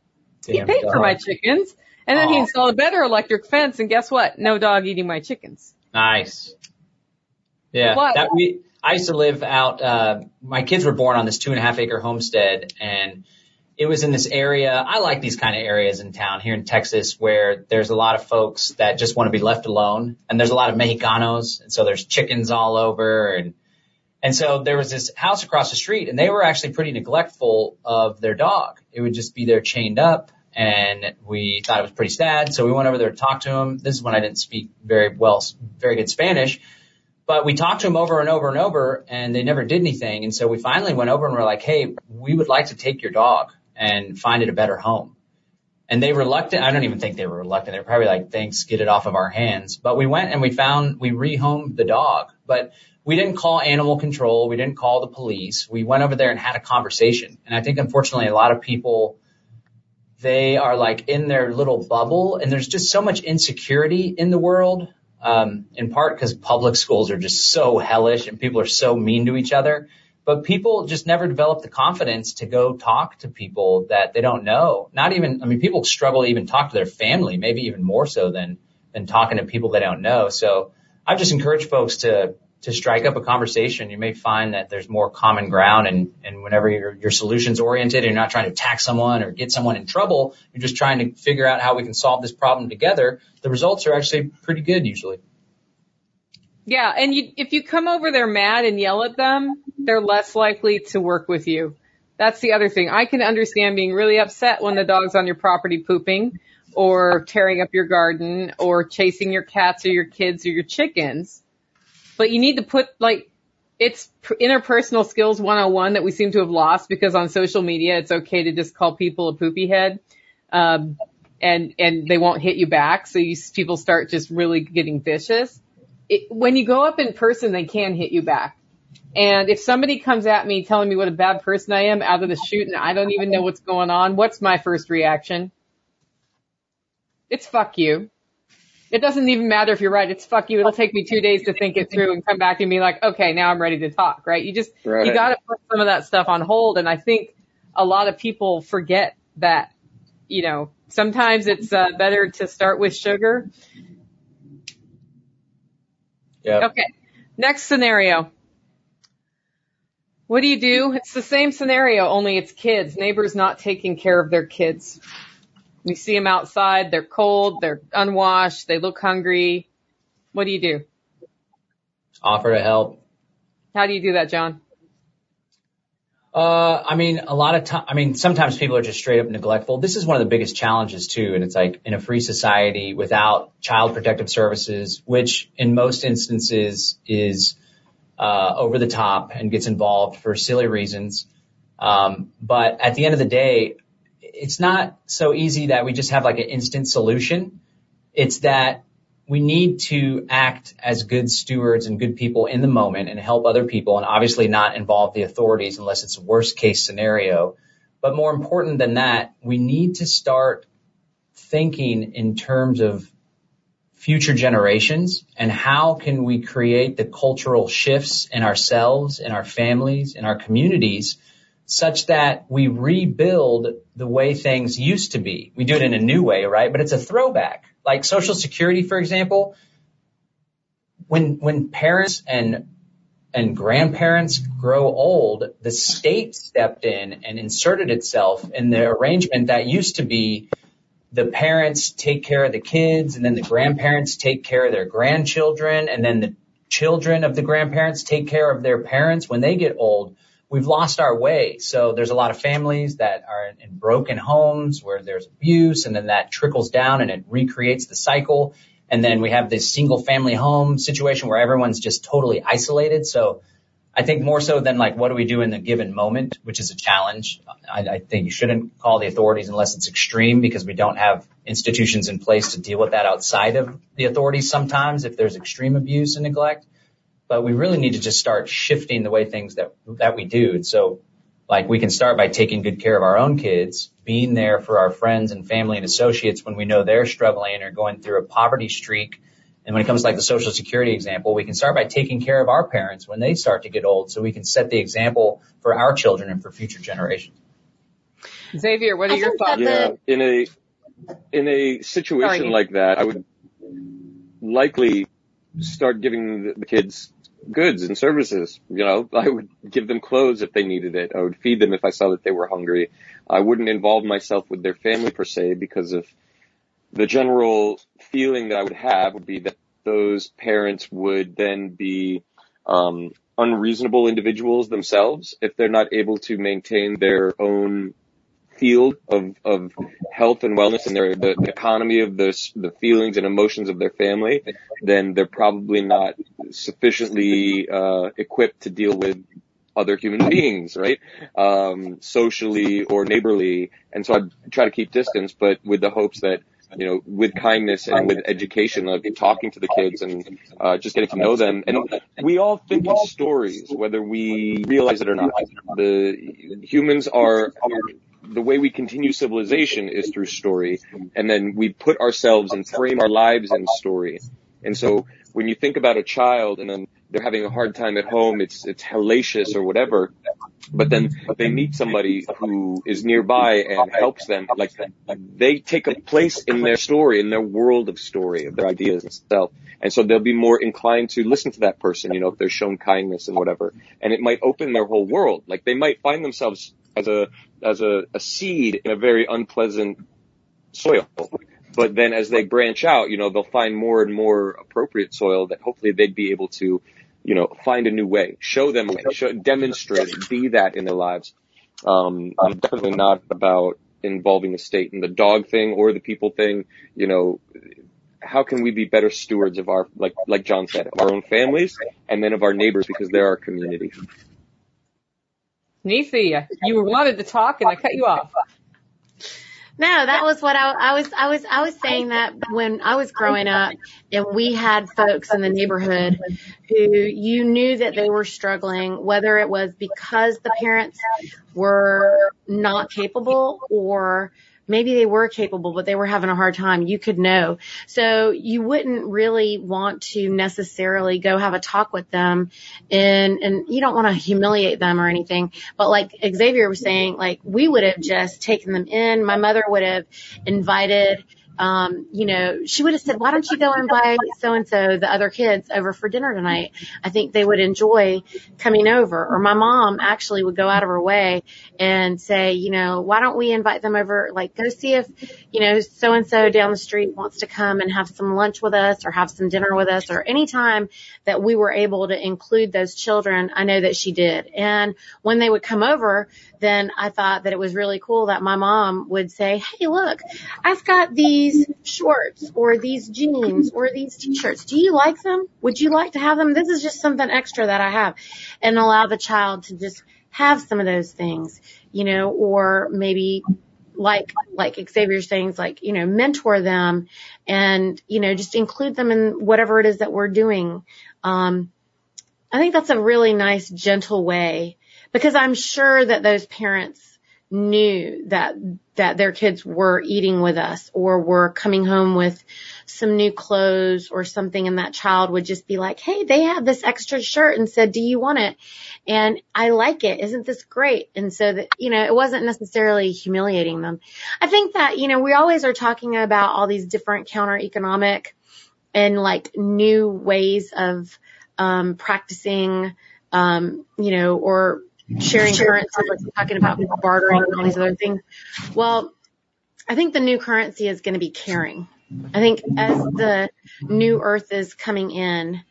he Damn paid for my chickens. And then he installed a better electric fence. And guess what? No dog eating my chickens. Nice. Yeah. What? That we I used to live out uh my kids were born on this two and a half acre homestead and it was in this area. I like these kind of areas in town here in Texas where there's a lot of folks that just want to be left alone and there's a lot of Mexicanos and so there's chickens all over and and so there was this house across the street and they were actually pretty neglectful of their dog. It would just be there chained up and we thought it was pretty sad. So we went over there to talk to him. This is when I didn't speak very well, very good Spanish, but we talked to him over and over and over and they never did anything. And so we finally went over and were like, Hey, we would like to take your dog and find it a better home. And they reluctant, I don't even think they were reluctant. They're probably like, thanks, get it off of our hands. But we went and we found, we rehomed the dog, but we didn't call animal control. We didn't call the police. We went over there and had a conversation. And I think unfortunately a lot of people, they are like in their little bubble and there's just so much insecurity in the world. Um, in part because public schools are just so hellish and people are so mean to each other. But people just never develop the confidence to go talk to people that they don't know. Not even, I mean, people struggle to even talk to their family, maybe even more so than, than talking to people they don't know. So I've just encouraged folks to, to strike up a conversation. You may find that there's more common ground and, and whenever your, your solution's oriented and you're not trying to attack someone or get someone in trouble, you're just trying to figure out how we can solve this problem together. The results are actually pretty good usually. Yeah, and you, if you come over there mad and yell at them, they're less likely to work with you. That's the other thing. I can understand being really upset when the dog's on your property pooping or tearing up your garden or chasing your cats or your kids or your chickens. But you need to put like, it's interpersonal skills 101 that we seem to have lost because on social media it's okay to just call people a poopy head. Um, and, and they won't hit you back. So you, people start just really getting vicious it, when you go up in person, they can hit you back. And if somebody comes at me telling me what a bad person I am out of the shoot and I don't even know what's going on, what's my first reaction? It's fuck you. It doesn't even matter if you're right. It's fuck you. It'll take me two days to think it through and come back and be like, okay, now I'm ready to talk, right? You just, Right. you gotta put some of that stuff on hold. And I think a lot of people forget that, you know, sometimes it's uh, better to start with sugar Yeah. Okay. Next scenario. What do you do? It's the same scenario, only it's kids. Neighbors not taking care of their kids. We see them outside. They're cold. They're unwashed. They look hungry. What do you do? Offer to help. How do you do that, John? Uh, I mean, a lot of time, I mean, sometimes people are just straight up neglectful. This is one of the biggest challenges too. And it's like in a free society without child protective services, which in most instances is, uh, over the top and gets involved for silly reasons. Um, but at the end of the day, it's not so easy that we just have like an instant solution. It's that we need to act as good stewards and good people in the moment and help other people and obviously not involve the authorities unless it's a worst case scenario. But more important than that, we need to start thinking in terms of future generations and how can we create the cultural shifts in ourselves, in our families, in our communities such that we rebuild the way things used to be. We do it in a new way, right? But it's a throwback. Like social security, for example, when, when parents and and grandparents grow old, the state stepped in and inserted itself in the arrangement that used to be the parents take care of the kids and then the grandparents take care of their grandchildren and then the children of the grandparents take care of their parents when they get old. We've lost our way. So there's a lot of families that are in broken homes where there's abuse and then that trickles down and it recreates the cycle. And then we have this single family home situation where everyone's just totally isolated. So I think more so than like what do we do in the given moment, which is a challenge. I, I think you shouldn't call the authorities unless it's extreme because we don't have institutions in place to deal with that outside of the authorities sometimes if there's extreme abuse and neglect. But we really need to just start shifting the way things that that we do. And so like we can start by taking good care of our own kids, being there for our friends and family and associates when we know they're struggling or going through a poverty streak and when it comes to like the social security example, we can start by taking care of our parents when they start to get old so we can set the example for our children and for future generations. Xavier, what are your thoughts? Yeah, in a, in a situation Sorry. like that, I would likely start giving the, the kids goods and services. You know, <laughs> I would give them clothes if they needed it. I would feed them if I saw that they were hungry. I wouldn't involve myself with their family per se because of the general feeling that I would have would be that those parents would then be um, unreasonable individuals themselves if they're not able to maintain their own field of, of health and wellness and their the, the economy of the the feelings and emotions of their family, then they're probably not sufficiently uh, equipped to deal with other human beings, right? Um, socially or neighborly. And so I try to keep distance, but with the hopes that you know, with kindness and with education, like talking to the kids and uh, just getting to know them. And we all think in stories, whether we realize it or not. The humans are the way we continue civilization is through story, and then we put ourselves and frame our lives in story. And so when you think about a child and then they're having a hard time at home, it's it's hellacious or whatever. But then they meet somebody who is nearby and helps them. Like they take a place in their story, in their world of story, of their ideas and stuff. And so they'll be more inclined to listen to that person, you know, if they're shown kindness and whatever. And it might open their whole world. Like they might find themselves as a as a, a seed in a very unpleasant soil. But then as they branch out, you know, they'll find more and more appropriate soil that hopefully they'd be able to, you know, find a new way, show them a way, show, demonstrate, be that in their lives. Um, I'm definitely not about involving the state in the dog thing or the people thing. You know, how can we be better stewards of our, like, like John said, of our own families and then of our neighbors because they're our community. Neethi, you wanted to talk and I cut you off. No, that was what I, I was, I was, I was saying that when I was growing up and we had folks in the neighborhood who you knew that they were struggling, whether it was because the parents were not capable or maybe they were capable, but they were having a hard time. You could know. So you wouldn't really want to necessarily go have a talk with them and, and you don't want to humiliate them or anything. But like Xavier was saying, like we would have just taken them in. My mother would have invited um, you know, she would have said, why don't you go and invite so and so, the other kids over for dinner tonight? I think they would enjoy coming over. Or my mom actually would go out of her way and say, you know, why don't we invite them over? Like go see if, you know, so and so down the street wants to come and have some lunch with us or have some dinner with us or any time that we were able to include those children. I know that she did. And when they would come over, then I thought that it was really cool that my mom would say, Hey, look, I've got these shorts or these jeans or these t-shirts. Do you like them? Would you like to have them? This is just something extra that I have and allow the child to just have some of those things, you know, or maybe like, like Xavier's saying, like, you know, mentor them and, you know, just include them in whatever it is that we're doing. Um, I think that's a really nice, gentle way because I'm sure that those parents knew that that their kids were eating with us or were coming home with some new clothes or something and that child would just be like, "Hey, they have this extra shirt and said, "Do you want it?" And I like it. Isn't this great? And so that, you know, it wasn't necessarily humiliating them. I think that, you know, we always are talking about all these different counter economic and like new ways of um practicing um, you know, or sharing currency, like talking about bartering and all these other things. Well, I think the new currency is going to be caring. I think as the new earth is coming in,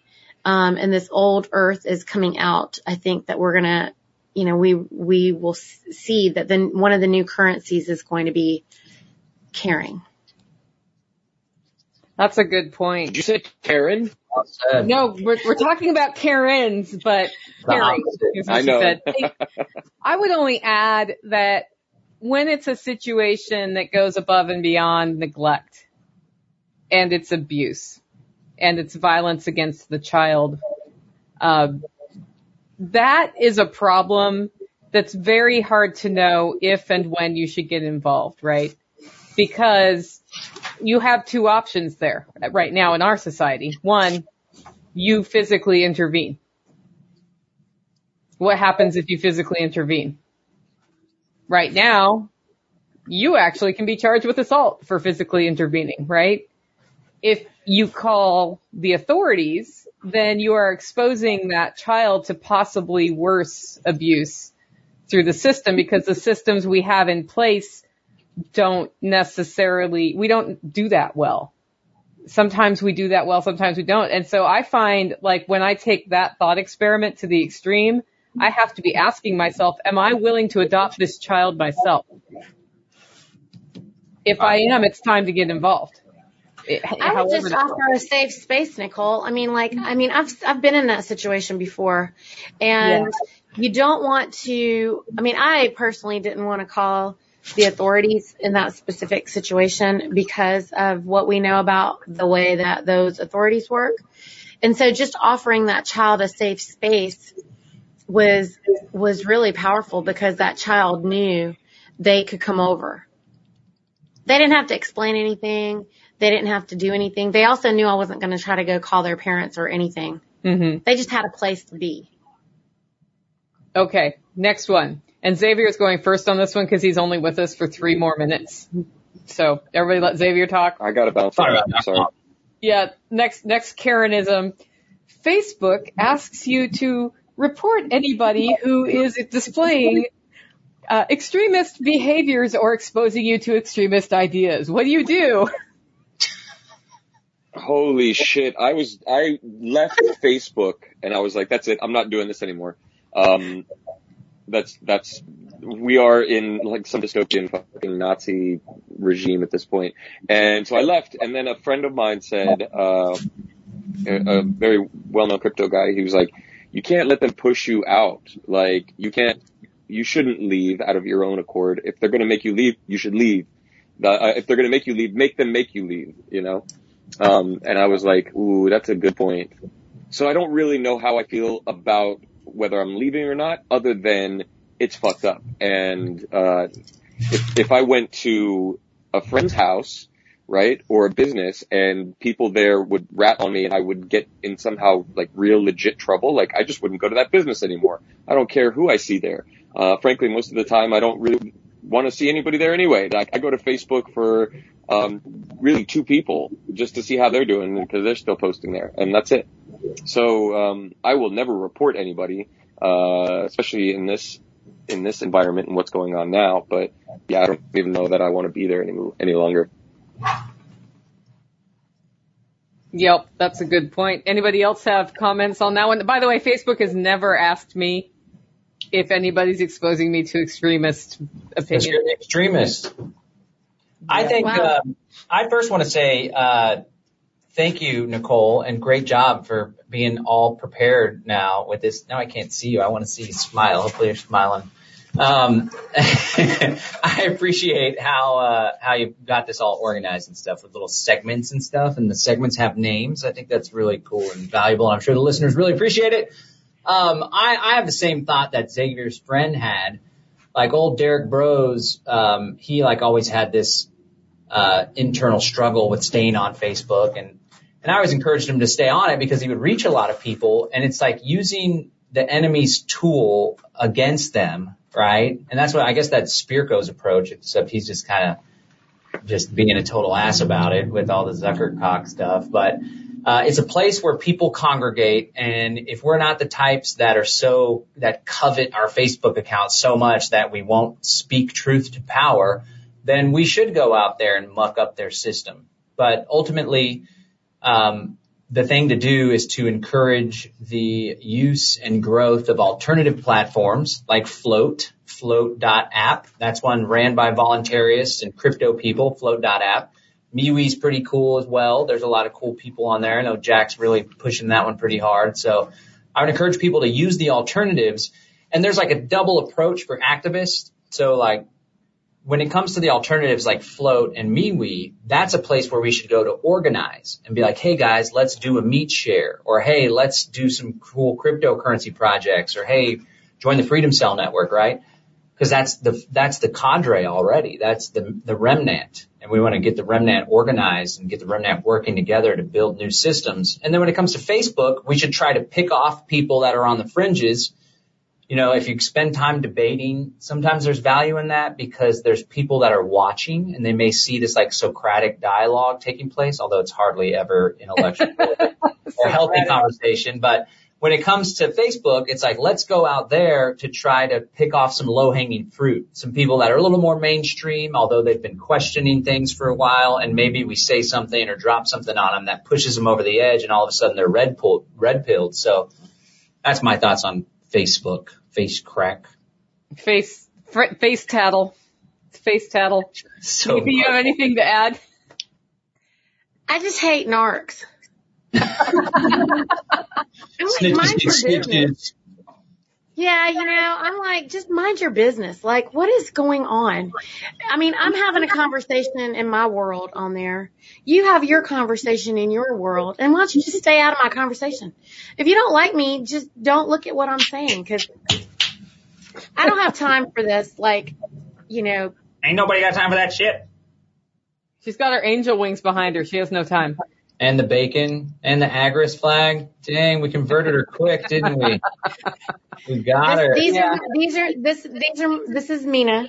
um, and this old earth is coming out, I think that we're going to, you know, we, we will see that then one of the new currencies is going to be caring. That's a good point. Did you say Karen? No, we're, we're talking about Karens, but caring is what I know. said. <laughs> I would only add that when it's a situation that goes above and beyond neglect and it's abuse and it's violence against the child, uh, that is a problem that's very hard to know if and when you should get involved, right? Because you have two options there right now in our society. One, you physically intervene. What happens if you physically intervene? Right now, you actually can be charged with assault for physically intervening, right? If you call the authorities, then you are exposing that child to possibly worse abuse through the system because the systems we have in place don't necessarily, we don't do that well. Sometimes we do that well, sometimes we don't. And so I find like when I take that thought experiment to the extreme, I have to be asking myself, am I willing to adopt this child myself? If I am, it's time to get involved. It- I would just offer a safe space, Nicole. I mean, like, I mean, I've, I've been in that situation before and you don't want to, I mean, I personally didn't want to call the authorities in that specific situation because of what we know about the way that those authorities work. And so just offering that child a safe space was, was really powerful because that child knew they could come over. They didn't have to explain anything. They didn't have to do anything. They also knew I wasn't going to try to go call their parents or anything. Mhm. They just had a place to be. Okay, next one. And Xavier is going first on this one because he's only with us for three more minutes. So everybody let Xavier talk. I got to bounce. Sorry about that. Sorry. Yeah, next, next Karenism. Facebook asks you to report anybody who is displaying uh, extremist behaviors or exposing you to extremist ideas. What do you do? Holy shit. I was, I left Facebook and I was like, that's it. I'm not doing this anymore. Um, that's, that's, we are in like some dystopian fucking Nazi regime at this point. And so I left and then a friend of mine said, uh, a, a very well-known crypto guy, he was like, you can't let them push you out. Like, you can't, you shouldn't leave out of your own accord. If they're going to make you leave, you should leave. Uh, if they're going to make you leave, make them make you leave, you know? Um, and I was like, ooh, that's a good point. So I don't really know how I feel about whether I'm leaving or not, other than it's fucked up. And, uh, if, if I went to a friend's house, right, or a business and people there would rat on me and I would get in somehow like real legit trouble, like I just wouldn't go to that business anymore. I don't care who I see there. Uh, frankly, most of the time I don't really want to see anybody there anyway. Like I go to Facebook for, um, really two people just to see how they're doing because they're still posting there and that's it. So, um, I will never report anybody, uh, especially in this, in this environment and what's going on now. But yeah, I don't even know that I want to be there any, any longer. Yep, that's a good point. Anybody else have comments on that one? By the way, Facebook has never asked me if anybody's exposing me to extremist opinions. extremist. I think Wow. uh, I first want to say uh, thank you, Nicole, and great job for being all prepared now with this. Now I can't see you. I want to see you smile. Hopefully you're smiling. Um, <laughs> I appreciate how uh, how you got this all organized and stuff with little segments and stuff, and the segments have names. I think that's really cool and valuable. And I'm sure the listeners really appreciate it. Um, I, I have the same thought that Xavier's friend had. Like old Derrick Broze, um, he like always had this uh, internal struggle with staying on Facebook, and and I always encouraged him to stay on it because he would reach a lot of people, and it's like using the enemy's tool against them, right? And that's what I guess that's Spirko's approach, except he's just kind of just being a total ass about it with all the Zuckercock stuff. But uh, it's a place where people congregate, and if we're not the types that are so that covet our Facebook account so much that we won't speak truth to power, then we should go out there and muck up their system. But ultimately, Um, the thing to do is to encourage the use and growth of alternative platforms like Flote, Flote.app. That's one ran by voluntarists and crypto people, Flote.app. MeWe's pretty cool as well. There's a lot of cool people on there. I know Jack's really pushing that one pretty hard. So I would encourage people to use the alternatives. And there's like a double approach for activists. So like when it comes to the alternatives like Flote and MeWe, that's a place where we should go to organize and be like, hey guys, let's do a meet share or hey, let's do some cool cryptocurrency projects or hey, join the Freedom Cell network, right? Because that's the that's the cadre already. That's the the remnant, and we want to get the remnant organized and get the remnant working together to build new systems. And then when it comes to Facebook, we should try to pick off people that are on the fringes you know, if you spend time debating, sometimes there's value in that because there's people that are watching and they may see this like Socratic dialogue taking place, although it's hardly ever intellectual <laughs> or healthy conversation. But when it comes to Facebook, it's like, let's go out there to try to pick off some low hanging fruit, some people that are a little more mainstream, although they've been questioning things for a while. And maybe we say something or drop something on them that pushes them over the edge and all of a sudden they're red pulled, red pilled. So that's my thoughts on Facebook face crack. Face, fr- face tattle. Face tattle. So Do you have anything to add? I just hate narcs. I'm like, mind your business. Yeah, you know, I'm like, just mind your business. Like, what is going on? I mean, I'm having a conversation in my world on there. You have your conversation in your world. And why don't you just stay out of my conversation? If you don't like me, just don't look at what I'm saying because I don't have time for this. Like, you know, Ain't nobody got time for that shit. She's got her angel wings behind her. She has no time. And the bacon and the Agorist flag. Dang, we converted her quick, didn't we? We got this, her. these Yeah. are, these are, this, these are, this is Mina.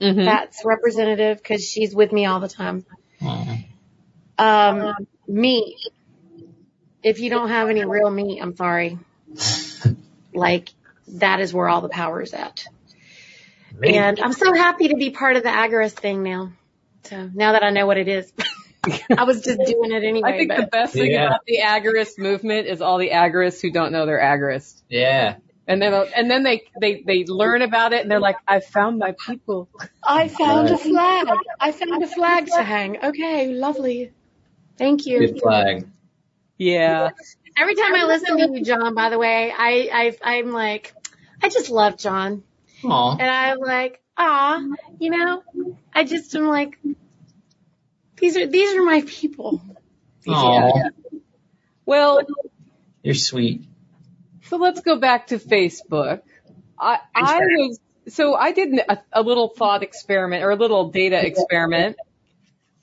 hmm That's representative because she's with me all the time. Aw. Um, meat. If you don't have any real meat, I'm sorry. Like, that is where all the power is at. Me. And I'm so happy to be part of the Agorist thing now. So now that I know what it is, <laughs> I was just doing it anyway. I think the best thing Yeah. about the agorist movement is all the agorists who don't know they're agorist. Yeah. And then, and then they, they, they learn about it and they're like, I found my people. I found a flag. I found a flag to hang. Okay, lovely. Thank you. Good flag. Yeah. Every time I listen to you, John, by the way, I, I, I'm like, I just love John. Aw. And I'm like, ah, you know, I just am like, these are, these are my people. Aw. Well, You're sweet. so let's go back to Facebook. I, I was, so I did a, a little thought experiment or a little data experiment.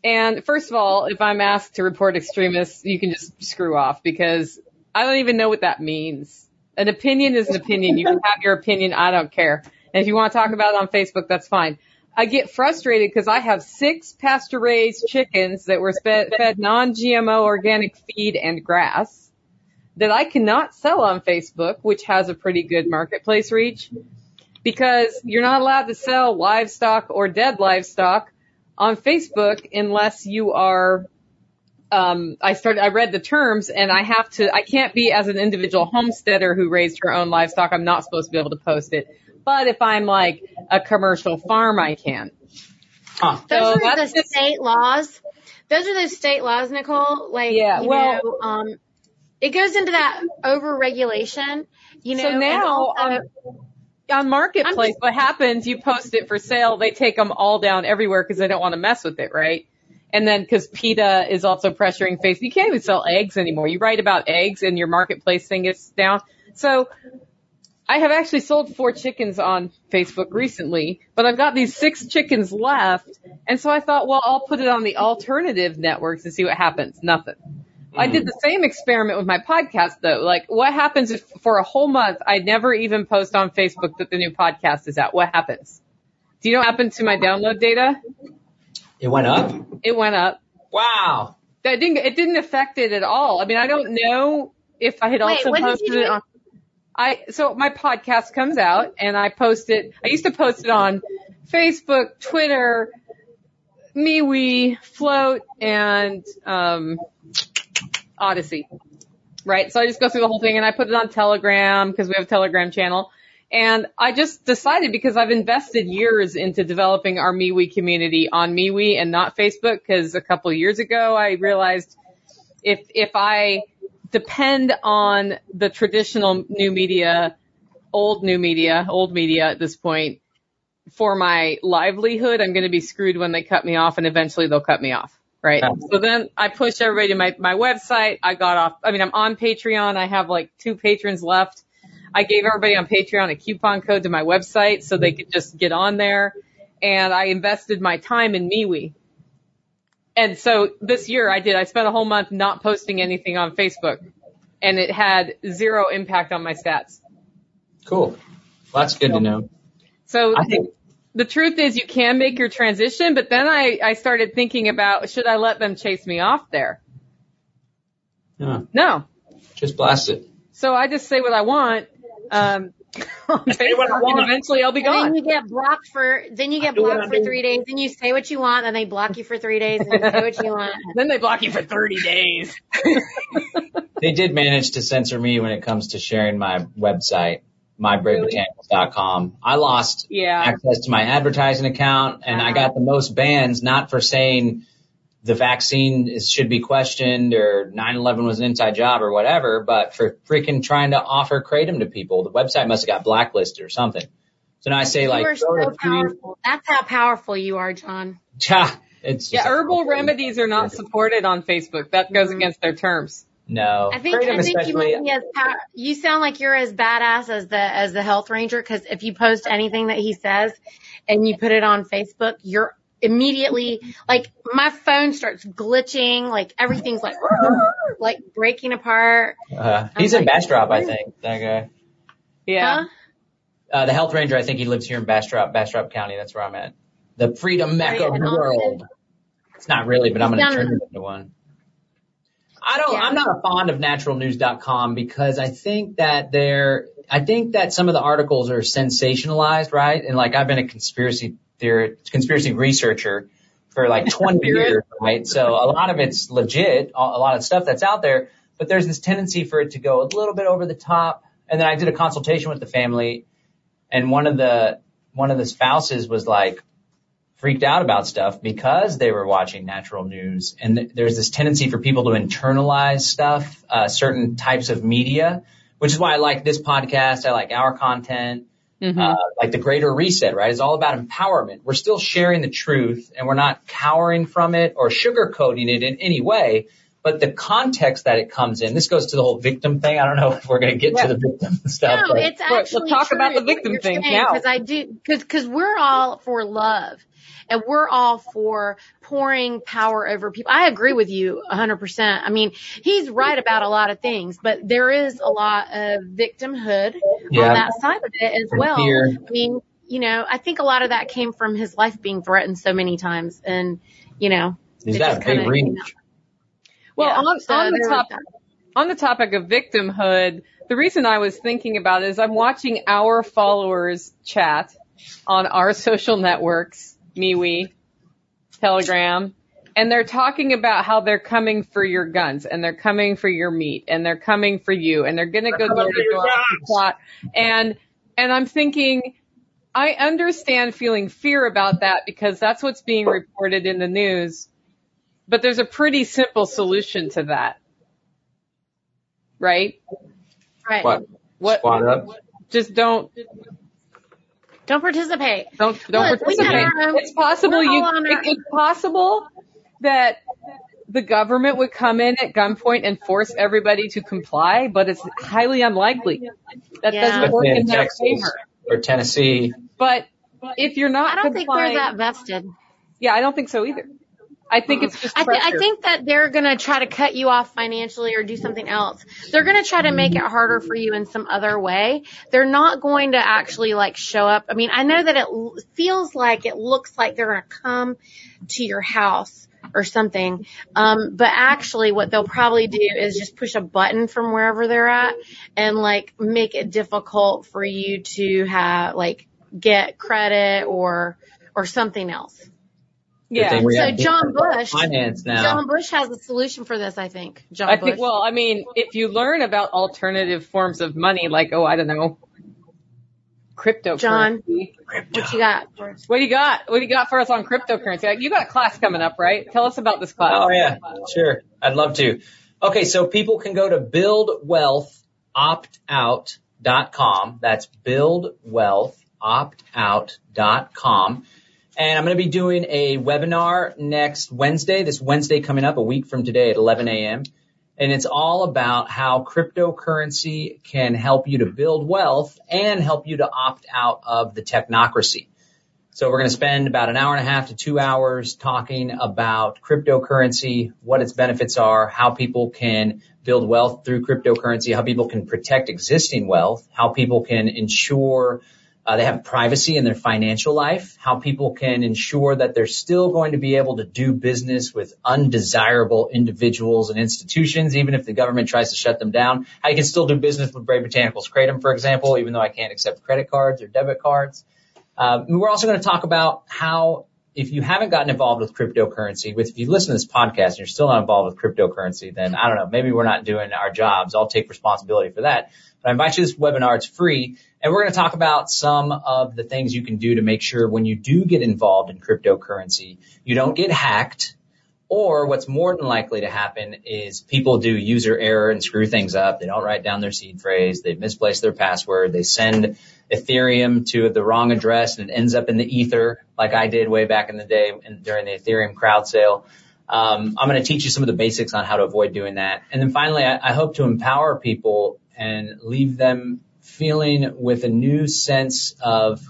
And first of all, if I'm asked to report extremists, you can just screw off because I don't even know what that means. An opinion is an opinion. You can have your opinion. I don't care. And if you want to talk about it on Facebook, that's fine. I get frustrated because I have six pasture raised chickens that were fed, fed non-GMO organic feed and grass that I cannot sell on Facebook, which has a pretty good marketplace reach because you're not allowed to sell livestock or dead livestock on Facebook unless you are um, I started, I read the terms and I have to, I can't be as an individual homesteader who raised her own livestock. I'm not supposed to be able to post it. But if I'm like a commercial farm, I can. Huh. Those So are the just- state laws. Those are the state laws, Nicole. Like, Yeah, you well- know, um, it goes into that over regulation, you know. So now also- on, on Marketplace, what happens, you post it for sale, they take them all down everywhere because they don't want to mess with it, right? And then because PETA is also pressuring Facebook, you can't even sell eggs anymore. You write about eggs and your Marketplace thing gets down. So I have actually sold four chickens on Facebook recently, but I've got these six chickens left. And so I thought, well, I'll put it on the alternative networks and see what happens. Nothing. I did the same experiment with my podcast though. Like what happens if for a whole month I never even post on Facebook that the new podcast is out? What happens? Do you know what happened to my download data? It went up? It went up. Wow. That didn't, it didn't affect it at all. I mean, I don't know if I had Wait, also what did you posted do? it on, I, so my podcast comes out and I post it, I used to post it on Facebook, Twitter, MeWe, Flote, and, um, Odysee. Right? So I just go through the whole thing and I put it on Telegram because we have a Telegram channel. And I just decided because I've invested years into developing our MeWe community on MeWe and not Facebook because a couple years ago I realized if, if I depend on the traditional new media, old new media, old media at this point for my livelihood, I'm going to be screwed when they cut me off and eventually they'll cut me off. Right. Yeah. So then I pushed everybody to my, my website. I got off. I mean, I'm on Patreon. I have like two patrons left. I gave everybody on Patreon a coupon code to my website so they could just get on there. And I invested my time in MeWe. And so this year I did, I spent a whole month not posting anything on Facebook and it had zero impact on my stats. Cool. Well, that's good to know. So I think the truth is you can make your transition, but then I, I started thinking about should I let them chase me off there? yeah, No. just blast it. So I just say what I want. Um, <laughs> say what I want. and eventually I'll be And then you get blocked for, then you get blocked for three days, then you say what you want, then they block you for three days, and you say what you want. <laughs> Then they block you for 30 days. <laughs> They did manage to censor me when it comes to sharing my website, mybravebotanicals.com. I lost Yeah. access to my advertising account and I uh-huh. got the most bans not for saying the vaccine is, should be questioned or 9-11 was an inside job or whatever, but for freaking trying to offer kratom to people. The website must have got blacklisted or something. So now I say like, you are so to powerful. That's how powerful you are, John. <laughs> Ha, it's Yeah, just- herbal remedies are not supported on Facebook. That goes mm-hmm. against their terms. No. I think Kratom I think you might be as pow- you sound like you're as badass as the as the health ranger because if you post anything that he says and you put it on Facebook, you're immediately like my phone starts glitching, like everything's like <laughs> like breaking apart. Uh, he's in like, Bastrop, I think, that guy. Yeah. Huh? Uh, the health ranger, I think he lives here in Bastrop, Bastrop County. That's where I'm at. The freedom mecca you of the world. It's not really, but I'm going to turn it into one. I don't, Yeah. I'm not a fond of naturalnews.com because I think that they're, I think that some of the articles are sensationalized, right? And like I've been a conspiracy theory, conspiracy researcher for like <laughs> 20 years, right? So a lot of it's legit, a a lot of stuff that's out there, but there's this tendency for it to go a little bit over the top. And then I did a consultation with the family and one of the, one of the spouses was like, freaked out about stuff because they were watching natural news. And th- there's this tendency for people to internalize stuff, uh, certain types of media, which is why I like this podcast. I like our content. Mhm. Uh, like the greater reset, right? It's all about empowerment. We're still sharing the truth and we're not cowering from it or sugarcoating it in any way. But the context that it comes in, this goes to the whole victim thing. I don't know if we're going to get to the victim <laughs> stuff. No, but- it's Right, let's actually talk about the victim thing now. because I do because because we're all for love and we're all for pouring power over people. I agree with you 100%. I mean, he's right about a lot of things, but there is a lot of victimhood Yeah. on that side of it as And well. fear. I mean, you know, I think a lot of that came from his life being threatened so many times and, you know, He's it got a big kinda, reach. you know, Well, yeah. on, So on the there top, on the topic of victimhood, the reason I was thinking about it is I'm watching our followers chat on our <laughs> social networks, MeWe, Telegram, and they're talking about how they're coming for your guns and they're coming for your meat and they're coming for you and they're gonna go door to door and plot. And, and I'm thinking, I understand feeling fear about that because that's what's being reported in the news, but there's a pretty simple solution to that. Right? Right. What? What, Squat up. just don't, Don't participate. don't, don't Look, participate. our It's possible you, all on our- it, it's possible that the government would come in at gunpoint and force everybody to comply, but it's highly unlikely. That Yeah. doesn't work in in their Texas favor. or Tennessee. But if you're not I don't think complying, they're that vested. yeah, I don't think so either. I think it's just I, th- I think that they're going to try to cut you off financially or do something else. They're going to try to make it harder for you in some other way. They're not going to actually like show up. I mean, I know that it l- feels like it looks like they're going to come to your house or something. Um, but actually what they'll probably do is just push a button from wherever they're at and like make it difficult for you to have like get credit or, or something else. Yeah. So John Bush, finance now. John Bush has a solution for this, I think. John I Bush. think, well, I mean, if you learn about alternative forms of money, like, oh, I don't know, cryptocurrency. John. what you got? What do you got? What do you got for us on cryptocurrency? You got a class coming up, right? Tell us about this class. Oh yeah, sure. I'd love to. Okay, so people can go to buildwealthoptout.com. That's buildwealthoptout.com. And I'm going to be doing a webinar next Wednesday, this Wednesday coming up, a week from today at 11 a.m. And it's all about how cryptocurrency can help you to build wealth and help you to opt out of the technocracy. So we're going to spend about an hour and a half to two hours talking about cryptocurrency, what its benefits are, how people can build wealth through cryptocurrency, how people can protect existing wealth, how people can ensure they have privacy in their financial life, how people can ensure that they're still going to be able to do business with undesirable individuals and institutions, even if the government tries to shut them down, how you can still do business with Brave Botanicals Kratom, for example, even though I can't accept credit cards or debit cards. Uh, we're also going to talk about how if you haven't gotten involved with cryptocurrency, with if you listen to this podcast and you're still not involved with cryptocurrency, then I don't know, maybe we're not doing our jobs. I'll take responsibility for that. But I invite you to this webinar. It's free. And we're going to talk about some of the things you can do to make sure when you do get involved in cryptocurrency, you don't get hacked. Or what's more than likely to happen is people do user error and screw things up. They don't write down their seed phrase. They misplace their password. They send Ethereum to the wrong address and it ends up in the ether like I did way back in the day during the Ethereum crowd sale. Um, I'm going to teach you some of the basics on how to avoid doing that. And then finally, I, I hope to empower people and leave them feeling with a new sense of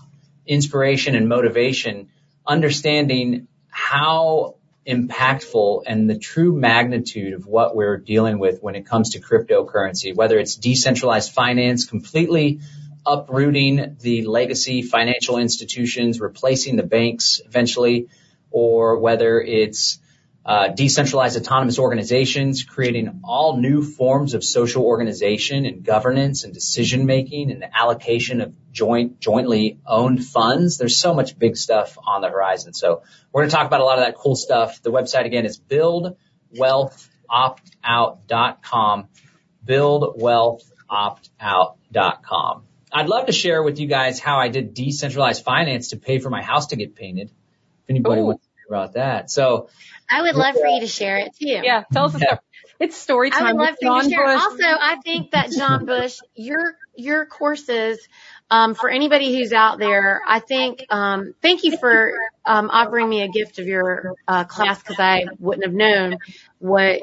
inspiration and motivation, understanding how impactful and the true magnitude of what we're dealing with when it comes to cryptocurrency, whether it's decentralized finance, completely uprooting the legacy financial institutions, replacing the banks eventually, or whether it's Uh, decentralized autonomous organizations, creating all new forms of social organization and governance and decision making and the allocation of joint, jointly owned funds. There's so much big stuff on the horizon. So we're going to talk about a lot of that cool stuff. The website again is buildwealthoptout.com, buildwealthoptout.com. I'd love to share with you guys how I did decentralized finance to pay for my house to get painted. If anybody Ooh. wants to hear about that. So I would love for you to share it too. Yeah, tell us a story. It's story I would love for you to share. Bush. Also, I think that John Bush, your your courses, um, for anybody who's out there, I think, um, thank you for um, offering me a gift of your uh, class because I wouldn't have known what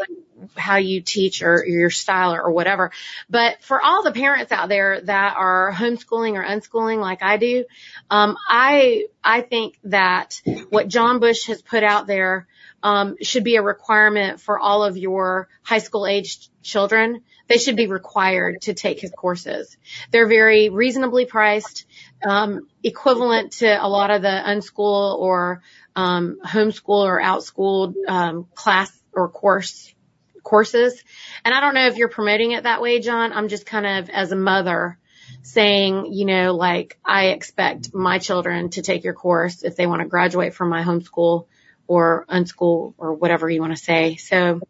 how you teach or your style or whatever. But for all the parents out there that are homeschooling or unschooling like I do, um, I I think that what John Bush has put out there um, should be a requirement for all of your high school age children. They should be required to take his courses. They're very reasonably priced, um, equivalent to a lot of the unschool or um, homeschool or outschooled um, class or course courses. And I don't know if you're promoting it that way, John. I'm just kind of as a mother saying, you know, like I expect my children to take your course if they want to graduate from my homeschool or unschool or whatever you want to say. So,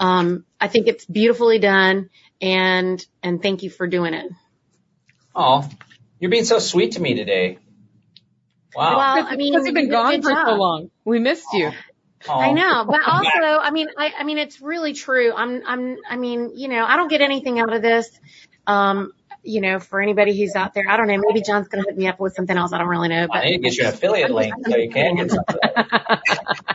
um, I think it's beautifully done and, and thank you for doing it. Oh, you're being so sweet to me today. Wow. Well, I mean, because you've been you did a gone good for so long. We missed you. Aw. I know, but <laughs> also, I mean, I, I mean, it's really true. I'm, I'm, I mean, you know, I don't get anything out of this. Um, you know, for anybody who's out there, I don't know, maybe John's going to hook me up with something else. I don't really know, I but need to get you an affiliate link so you can get something.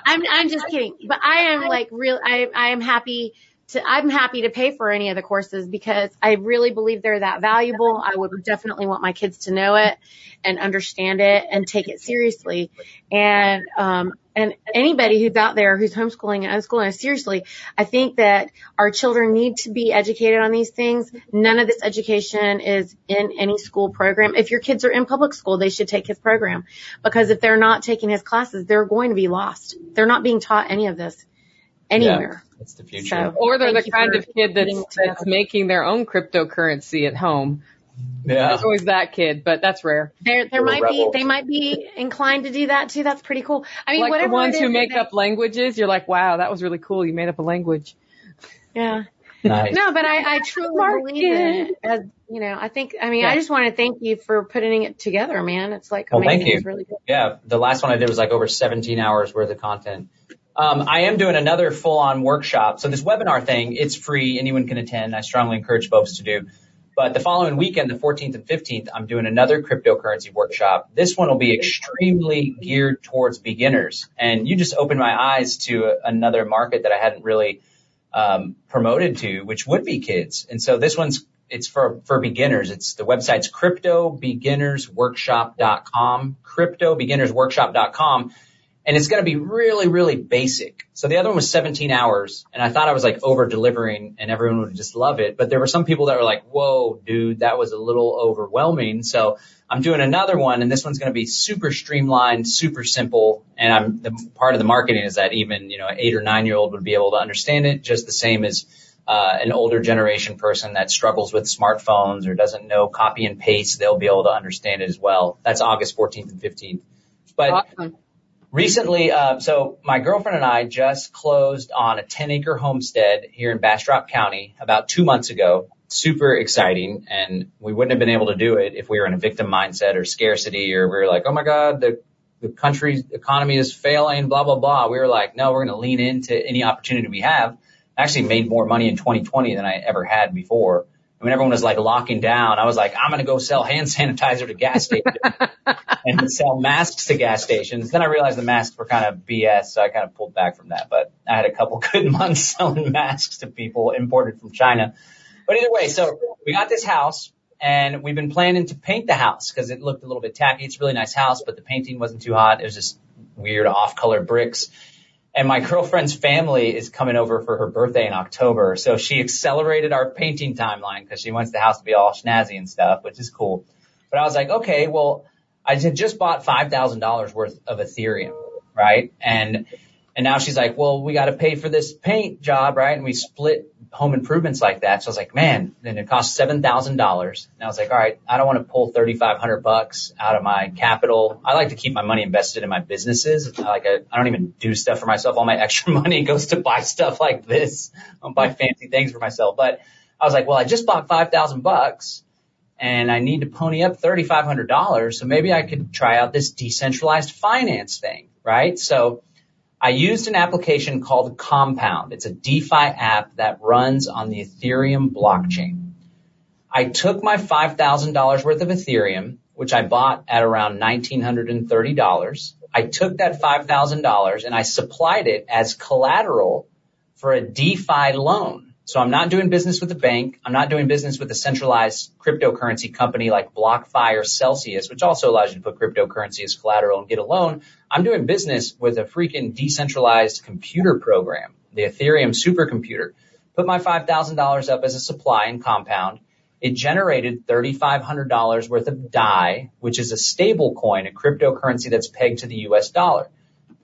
I'm, I'm just kidding. But I am like real, I, I am happy to, I'm happy to pay for any of the courses because I really believe they're that valuable. I would definitely want my kids to know it and understand it and take it seriously. And, um, and anybody who's out there who's homeschooling and unschooling, seriously, I think that our children need to be educated on these things. None of this education is in any school program. If your kids are in public school, they should take his program because if they're not taking his classes, they're going to be lost. They're not being taught any of this anywhere. Yeah, that's the future. So, Or they're the kind of kid that's, that's making their own cryptocurrency at home. Yeah. There's always that kid, but that's rare. There, there Little might be, they might be inclined to do that too. That's pretty cool. I mean, like whatever the ones it who is make that up languages, you're like, wow, that was really cool. You made up a language. Yeah. Nice. No, but I, I truly Smart believe in it. As you know, I think. I mean, Yeah. I just want to thank you for putting it together, man. It's like Well, amazing. thank you. It's really good. Yeah, the last one I did was like over 17 hours worth of content. Um, I am doing another full-on workshop. So this webinar thing, it's free. Anyone can attend. I strongly encourage folks to do. But the following weekend, the 14th and 15th, I'm doing another cryptocurrency workshop. This one will be extremely geared towards beginners. And you just opened my eyes to another market that I hadn't really um, promoted to, which would be kids. And so this one's it's for for beginners. It's the website's cryptobeginnersworkshop.com, cryptobeginnersworkshop.com, and it's going to be really really basic. So the other one was 17 hours, and I thought I was like over delivering, and everyone would just love it. But there were some people that were like, "Whoa, dude, that was a little overwhelming." So I'm doing another one, and this one's going to be super streamlined, super simple. And I'm the part of the marketing is that even you know eight or nine year old would be able to understand it just the same as uh, an older generation person that struggles with smartphones or doesn't know copy and paste. They'll be able to understand it as well. That's August 14th and 15th. But Awesome. Recently, uh, so my girlfriend and I just closed on a 10 acre homestead here in Bastrop County about two months ago. Super exciting. And we wouldn't have been able to do it if we were in a victim mindset or scarcity or we were like, oh my God, the, the country's economy is failing, blah, blah, blah. We were like, no, we're going to lean into any opportunity we have. I actually made more money in 2020 than I ever had before. When everyone was like locking down, I was like, I'm going to go sell hand <laughs> sanitizer to gas stations <laughs> and sell masks to gas stations. Then I realized the masks were kind of BS, so I kind of pulled back from that. But I had a couple <laughs> good months selling masks to people imported from China. But either way, so we got this house and we've been planning to paint the house because it looked a little bit tacky. It's a really nice house, but the painting wasn't too hot. It was just weird off-color bricks. And my girlfriend's family is coming over for her birthday in October. So she accelerated our painting timeline because she wants the house to be all snazzy and stuff, which is cool. But I was like, okay, well, I had just bought $5,000 worth of Ethereum, right? And, and now she's like, well, we got to pay for this paint job, right? And we split home improvements like that. So I was like, man, then it costs $7,000. And I was like, all right, I don't want to pull 3,500 bucks out of my capital. I like to keep my money invested in my businesses. I like, I, I don't even do stuff for myself. All my <laughs> extra money goes to buy stuff like this. I buy fancy things for myself. But I was like, well, I just bought 5,000 bucks and I need to pony up $3,500. So maybe I could try out this decentralized finance thing, right? So I used an application called Compound. It's a DeFi app that runs on the Ethereum blockchain. I took my $5,000 worth of Ethereum, which I bought at around $1,930. I took that $5,000 and I supplied it as collateral for a DeFi loan. So I'm not doing business with a bank. I'm not doing business with a centralized cryptocurrency company like BlockFi or Celsius, which also allows you to put cryptocurrency as collateral and get a loan. I'm doing business with a freaking decentralized computer program, the Ethereum supercomputer. Put my $5,000 up as a supply and compound. It generated $3,500 worth of DAI, which is a stable coin, a cryptocurrency that's pegged to the US dollar.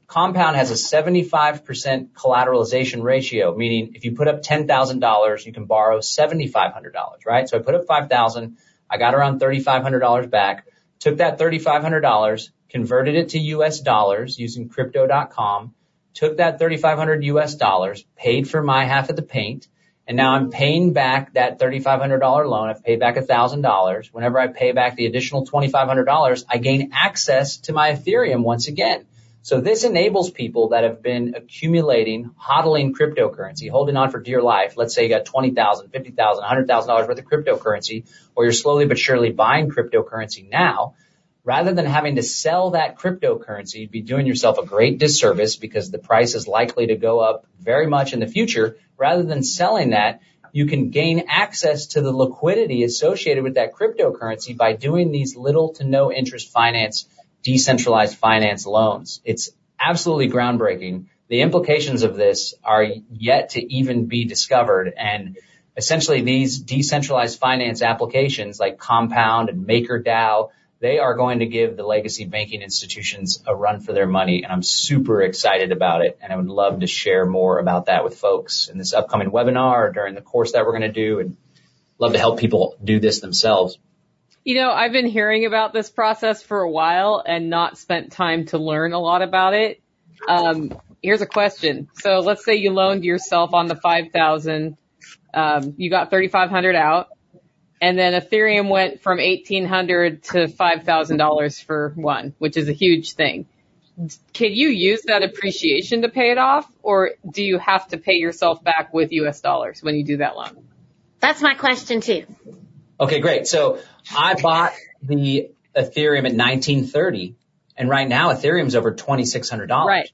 Compound has a 75% collateralization ratio, meaning if you put up $10,000, you can borrow $7,500, right? So I put up $5,000, I got around $3,500 back, took that $3,500, converted it to US dollars using crypto.com, took that 3,500 US dollars, paid for my half of the paint, and now I'm paying back that $3,500 loan. I've paid back $1,000. Whenever I pay back the additional $2,500, I gain access to my Ethereum once again. So this enables people that have been accumulating, hodling cryptocurrency, holding on for dear life. Let's say you got $20,000, $50,000, $100,000 worth of cryptocurrency, or you're slowly but surely buying cryptocurrency now, rather than having to sell that cryptocurrency, you'd be doing yourself a great disservice because the price is likely to go up very much in the future. Rather than selling that, you can gain access to the liquidity associated with that cryptocurrency by doing these little to no interest finance, decentralized finance loans. It's absolutely groundbreaking. The implications of this are yet to even be discovered and essentially these decentralized finance applications like Compound and MakerDAO, they are going to give the legacy banking institutions a run for their money. And I'm super excited about it. And I would love to share more about that with folks in this upcoming webinar or during the course that we're going to do and love to help people do this themselves. You know, I've been hearing about this process for a while and not spent time to learn a lot about it. Um, here's a question. So let's say you loaned yourself on the 5,000, um, you got 3,500 out and then Ethereum went from 1800 to $5,000 for one, which is a huge thing. Can you use that appreciation to pay it off or do you have to pay yourself back with US dollars when you do that loan? That's my question too. Okay, great. So I bought the Ethereum at 1930 and right now Ethereum's over $2,600. Right.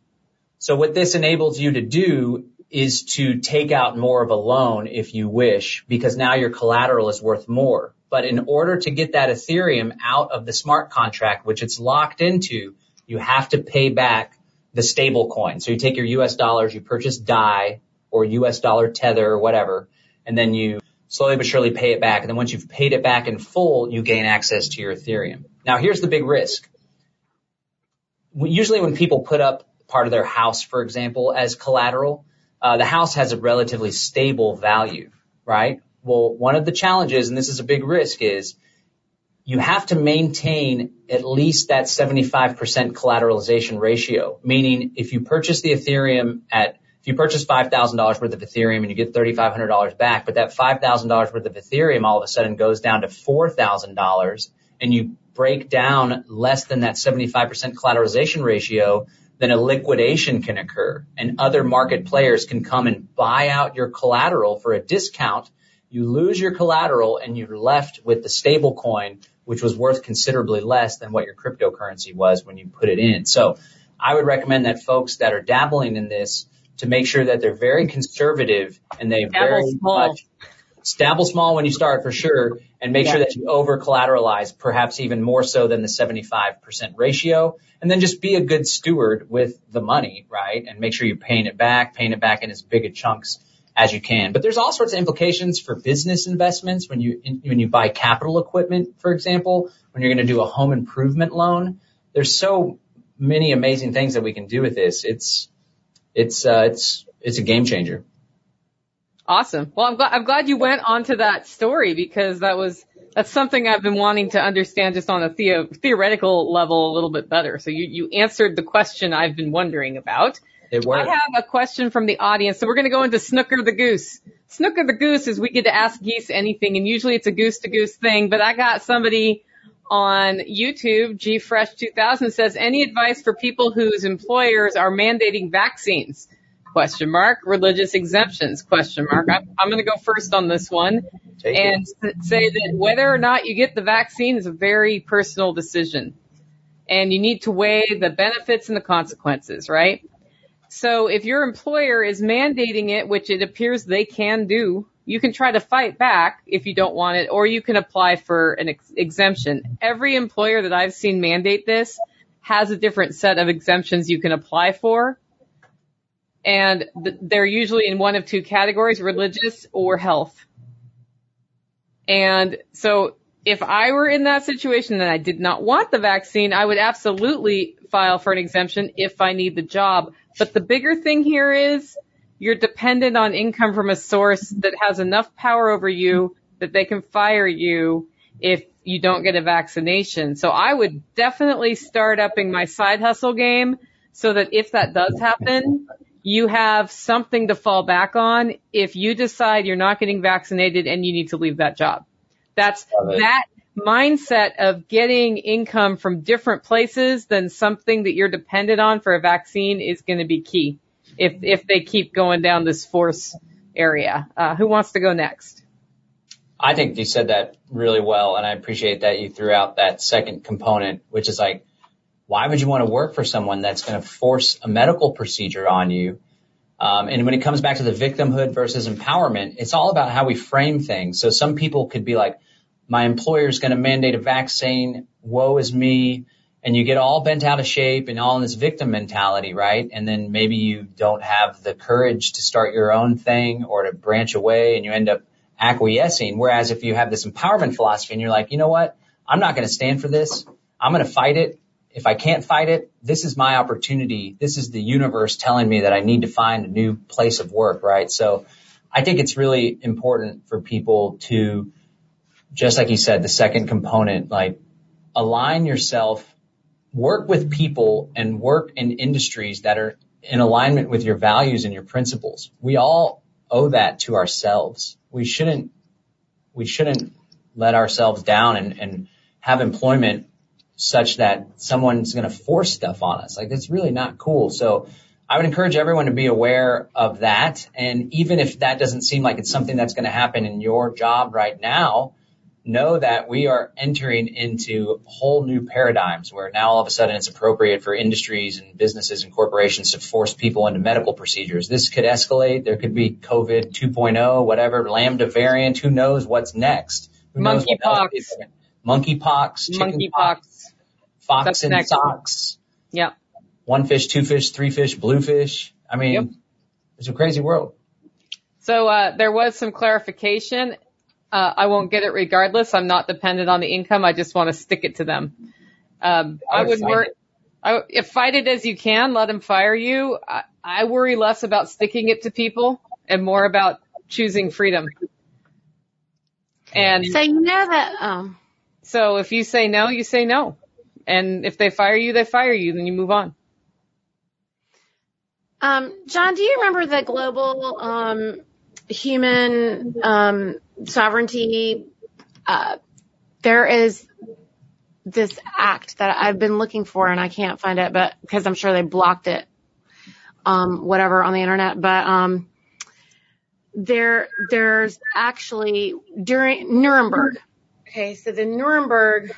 So what this enables you to do is to take out more of a loan if you wish, because now your collateral is worth more. But in order to get that Ethereum out of the smart contract, which it's locked into, you have to pay back the stable coin. So you take your US dollars, you purchase DAI or US dollar tether or whatever, and then you slowly but surely pay it back. And then once you've paid it back in full, you gain access to your Ethereum. Now here's the big risk. Usually when people put up part of their house, for example, as collateral, uh, the house has a relatively stable value, right? Well, one of the challenges, and this is a big risk, is you have to maintain at least that 75% collateralization ratio. Meaning, if you purchase the Ethereum at, if you purchase $5,000 worth of Ethereum and you get $3,500 back, but that $5,000 worth of Ethereum all of a sudden goes down to $4,000 and you break down less than that 75% collateralization ratio, then a liquidation can occur and other market players can come and buy out your collateral for a discount. You lose your collateral and you're left with the stable coin, which was worth considerably less than what your cryptocurrency was when you put it in. So I would recommend that folks that are dabbling in this to make sure that they're very conservative and they very small. much dabble small when you start for sure and make sure that you over collateralize perhaps even more so than the 75% ratio and then just be a good steward with the money, right? And make sure you're paying it back, paying it back in as big a chunks as you can. But there's all sorts of implications for business investments when you, when you buy capital equipment, for example, when you're going to do a home improvement loan. There's so many amazing things that we can do with this. It's, it's, uh, it's, it's a game changer. Awesome. Well, I'm glad, I'm glad you went on to that story because that was, that's something I've been wanting to understand just on a theo, theoretical level a little bit better. So you, you answered the question I've been wondering about. It I have a question from the audience. So we're going to go into Snooker the Goose. Snooker the Goose is we get to ask geese anything and usually it's a goose to goose thing, but I got somebody on YouTube, GFresh2000 says, any advice for people whose employers are mandating vaccines? Question mark. Religious exemptions? Question mark. I'm, I'm going to go first on this one Take and s- say that whether or not you get the vaccine is a very personal decision and you need to weigh the benefits and the consequences, right? So if your employer is mandating it, which it appears they can do, you can try to fight back if you don't want it, or you can apply for an ex- exemption. Every employer that I've seen mandate this has a different set of exemptions you can apply for. And th- they're usually in one of two categories, religious or health. And so if I were in that situation and I did not want the vaccine, I would absolutely file for an exemption if I need the job. But the bigger thing here is you're dependent on income from a source that has enough power over you that they can fire you if you don't get a vaccination. So I would definitely start upping my side hustle game so that if that does happen, you have something to fall back on if you decide you're not getting vaccinated and you need to leave that job. That's that mindset of getting income from different places than something that you're dependent on for a vaccine is going to be key if if they keep going down this force area. Uh, who wants to go next? I think you said that really well, and I appreciate that you threw out that second component, which is like, why would you want to work for someone that's going to force a medical procedure on you? Um, and when it comes back to the victimhood versus empowerment, it's all about how we frame things. So some people could be like, my employer is going to mandate a vaccine. Woe is me. And you get all bent out of shape and all in this victim mentality, right? And then maybe you don't have the courage to start your own thing or to branch away and you end up acquiescing. Whereas if you have this empowerment philosophy and you're like, you know what? I'm not going to stand for this. I'm going to fight it. If I can't fight it, this is my opportunity. This is the universe telling me that I need to find a new place of work, right? So I think it's really important for people to, just like you said, the second component, like align yourself, work with people and work in industries that are in alignment with your values and your principles. We all owe that to ourselves. We shouldn't, we shouldn't let ourselves down and, and have employment such that someone's going to force stuff on us. Like it's really not cool. So I would encourage everyone to be aware of that. And even if that doesn't seem like it's something that's going to happen in your job right now, know that we are entering into whole new paradigms where now all of a sudden it's appropriate for industries and businesses and corporations to force people into medical procedures. This could escalate. There could be COVID 2.0, whatever, lambda variant. Who knows what's next? Monkeypox. Monkeypox. Monkeypox. Fox That's and next. socks. Yeah. One fish, two fish, three fish, blue fish. I mean, Yep. it's a crazy world. So uh, there was some clarification. Uh, I won't get it regardless. I'm not dependent on the income. I just want to stick it to them. Um, I I would would fight work. it. I, if fight it as you can, let them fire you. I, I worry less about sticking it to people and more about choosing freedom. And So you know that, um, so if you say no, you say no. And if they fire you, they fire you. Then you move on. um, John, do you remember the global, um, human, um, sovereignty? Uh, there is this act that I've been looking for and I can't find it, but because I'm sure they blocked it, um, whatever on the internet, but, um, there, there's actually during Nuremberg. Okay. So the Nuremberg,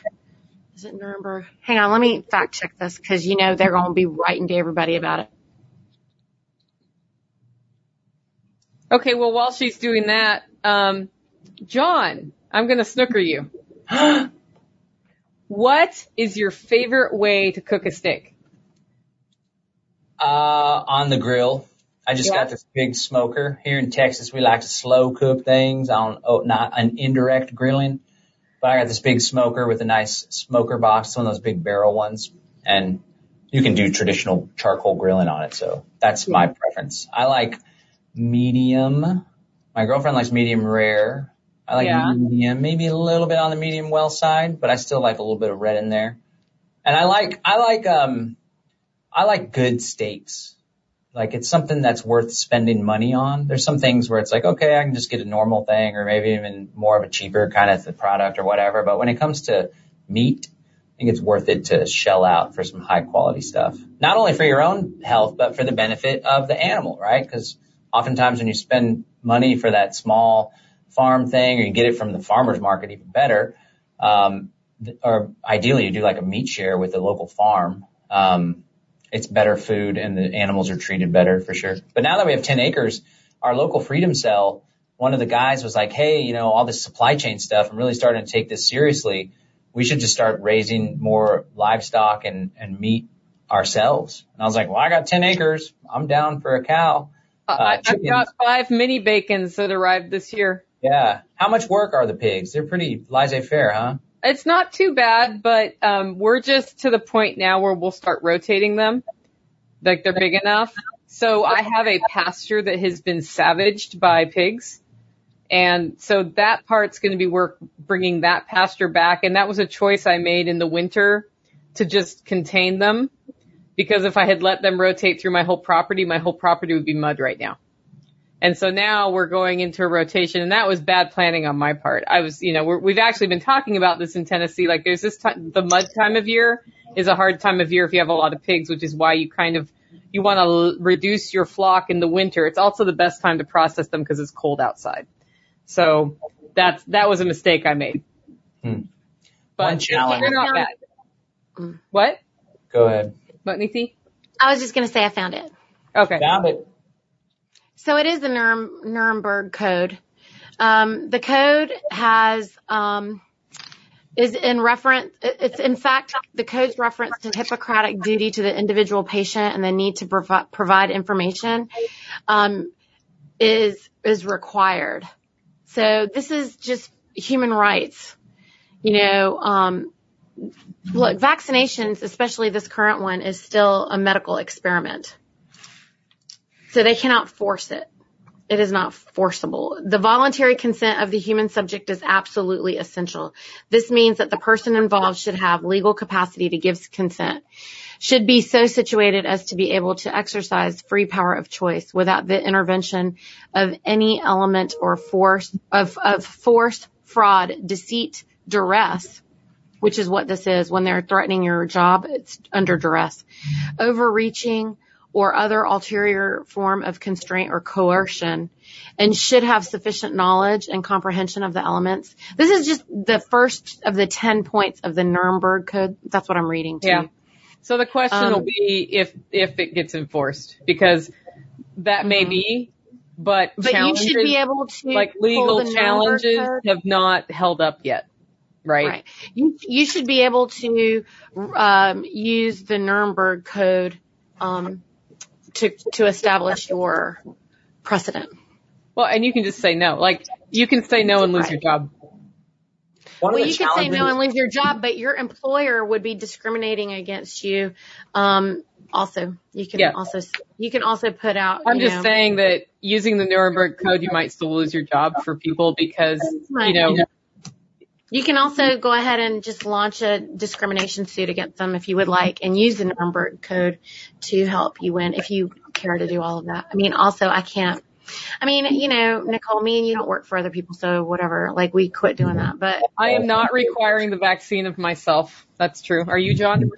is it Nuremberg? Hang on. Let me fact check this because you know they're going to be writing to everybody about it. Okay. Well, while she's doing that, um, John, I'm going to snooker you. <gasps> What is your favorite way to cook a steak? Uh, on the grill. I just Yeah. got this big smoker. Here in Texas, we like to slow cook things on, oh, not an indirect grilling. But I got this big smoker with a nice smoker box, one of those big barrel ones. And you can do traditional charcoal grilling on it. So that's my preference. I like medium. My girlfriend likes medium rare. I like Yeah. medium, maybe a little bit on the medium well side, but I still like a little bit of red in there. And I like, I like, um, I like good steaks. Like it's something that's worth spending money on. There's some things where it's like, okay, I can just get a normal thing or maybe even more of a cheaper kind of product or whatever. But when it comes to meat, I think it's worth it to shell out for some high quality stuff. Not only for your own health, but for the benefit of the animal, right? Because oftentimes when you spend money for that small farm thing or you get it from the farmer's market, even better, um, or ideally you do like a meat share with the local farm. Um, it's better food and the animals are treated better for sure. But now that we have 10 acres, our local freedom cell, one of the guys was like, Hey, you know, all this supply chain stuff, I'm really starting to take this seriously. We should just start raising more livestock and, and meat ourselves. And I was like, well, I got 10 acres. I'm down for a cow. Uh, I, I've got five mini bacons that arrived this year. Yeah. How much work are the pigs? They're pretty laissez-faire, huh? It's not too bad, but um, we're just to the point now where we'll start rotating them. Like they're big enough. So I have a pasture that has been savaged by pigs. And so that part's going to be work bringing that pasture back. And that was a choice I made in the winter to just contain them. Because if I had let them rotate through my whole property, my whole property would be mud right now. And so now we're going into a rotation and that was bad planning on my part. I was, you know, we're, we've actually been talking about this in Tennessee. Like there's this time, the mud time of year is a hard time of year if you have a lot of pigs, which is why you kind of, you want to l- reduce your flock in the winter. It's also the best time to process them because it's cold outside. So that's that was a mistake I made. Hmm. But One challenge. they're not bad. Mm. What? Go ahead. What, Neethi? I was just going to say I found it. Okay. Found it. So it is the Nuremberg Code. Um, the code has um, is in reference. It's in fact the code's reference to Hippocratic duty to the individual patient and the need to provi- provide information um, is is required. So this is just human rights. You know, um, look, vaccinations, especially this current one, is still a medical experiment. So they cannot force it. It is not forcible. The voluntary consent of the human subject is absolutely essential. This means that the person involved should have legal capacity to give consent, should be so situated as to be able to exercise free power of choice without the intervention of any element or force of, of force, fraud, deceit, duress, which is what this is when they're threatening your job. It's under duress, overreaching, or other ulterior form of constraint or coercion and should have sufficient knowledge and comprehension of the elements. This is just the first of the 10 points of the Nuremberg Code. That's what I'm reading to Yeah. you. So the question Um, will be if if it gets enforced because that may be, but But you challenges, should be able to like legal challenges have not held up yet, right? Right. You, you should be able to um, use the Nuremberg Code um, to to establish your precedent. Well, and you can just say no. Like you can say no and lose Right. your job. One Well, you could say no and lose your job, but your employer would be discriminating against you. Um, also, you can Yeah. also you can also put out. I'm you just know, saying that using the Nuremberg Code, you might still lose your job for people because you know You can also go ahead and just launch a discrimination suit against them if you would like, and use the Nuremberg Code to help you win if you care to do all of that. I mean, also I can't. I mean, you know, Nicole, me and you don't work for other people, so whatever. Like we quit doing that, but I am not requiring the vaccine of myself. That's true. Are you, John?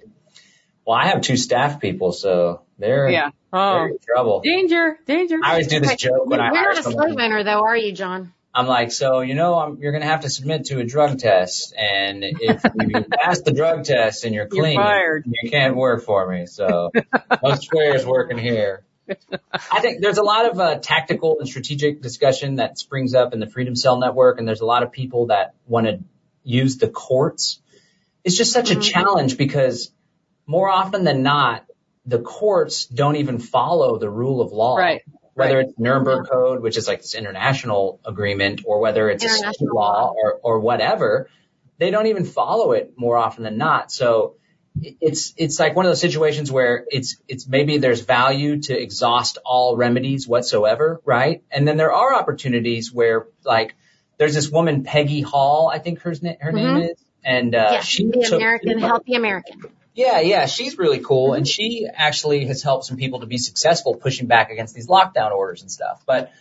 Well, I have two staff people, so they're Yeah. they're Oh, in trouble. danger, danger. I always do this joke when I you're hire not a someone. slave owner, though, are you, John? I'm like, so you know, I'm, you're going to have to submit to a drug test, and if you <laughs> pass the drug test and you're You're clean, fired. you can't work for me. So <laughs> no squares working here. I think there's a lot of uh, tactical and strategic discussion that springs up in the Freedom Cell Network, and there's a lot of people that want to use the courts. It's just such a Mhm. challenge because more often than not, the courts don't even follow the rule of law Right. Whether it's Nuremberg Code, which is like this international agreement, or whether it's a state International law or, or whatever, they don't even follow it more often than not. So it's, it's like one of those situations where it's, it's maybe there's value to exhaust all remedies whatsoever, right? And then there are opportunities where like there's this woman, Peggy Hall, I think her, her name Mhm. is, and, uh, yeah, she the took American, healthy American. Yeah, yeah, she's really cool, and she actually has helped some people to be successful pushing back against these lockdown orders and stuff. But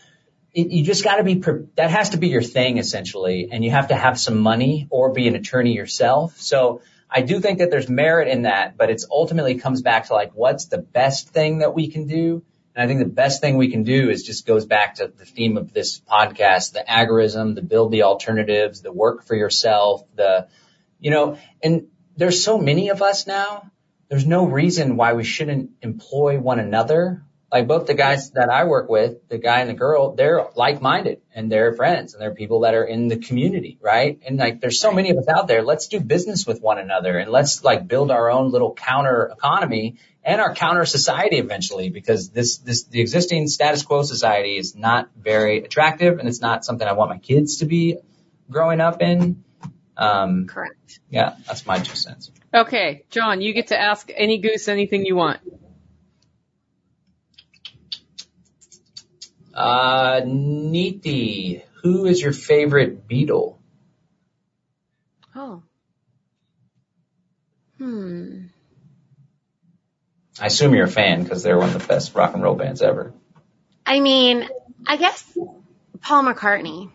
it, you just got to be pre- that has to be your thing essentially, and you have to have some money or be an attorney yourself. So I do think that there's merit in that, but it's ultimately comes back to like what's the best thing that we can do. And I think the best thing we can do is just goes back to the theme of this podcast, the agorism, the build the alternatives, the work for yourself, the, you know, and there's so many of us now. There's no reason why we shouldn't employ one another. Like both the guys that I work with, the guy and the girl, they're like-minded and they're friends and they're people that are in the community, right? And like there's so many of us out there. Let's do business with one another and let's like build our own little counter economy and our counter society eventually because this, this, the existing status quo society is not very attractive and it's not something I want my kids to be growing up in. Um, Correct. yeah, that's my two cents. Okay, John, you get to ask any goose anything you want. Uh, Neethi, who is your favorite Beatle? Oh. Hmm. I assume you're a fan because they're one of the best rock and roll bands ever. I mean, I guess Paul McCartney.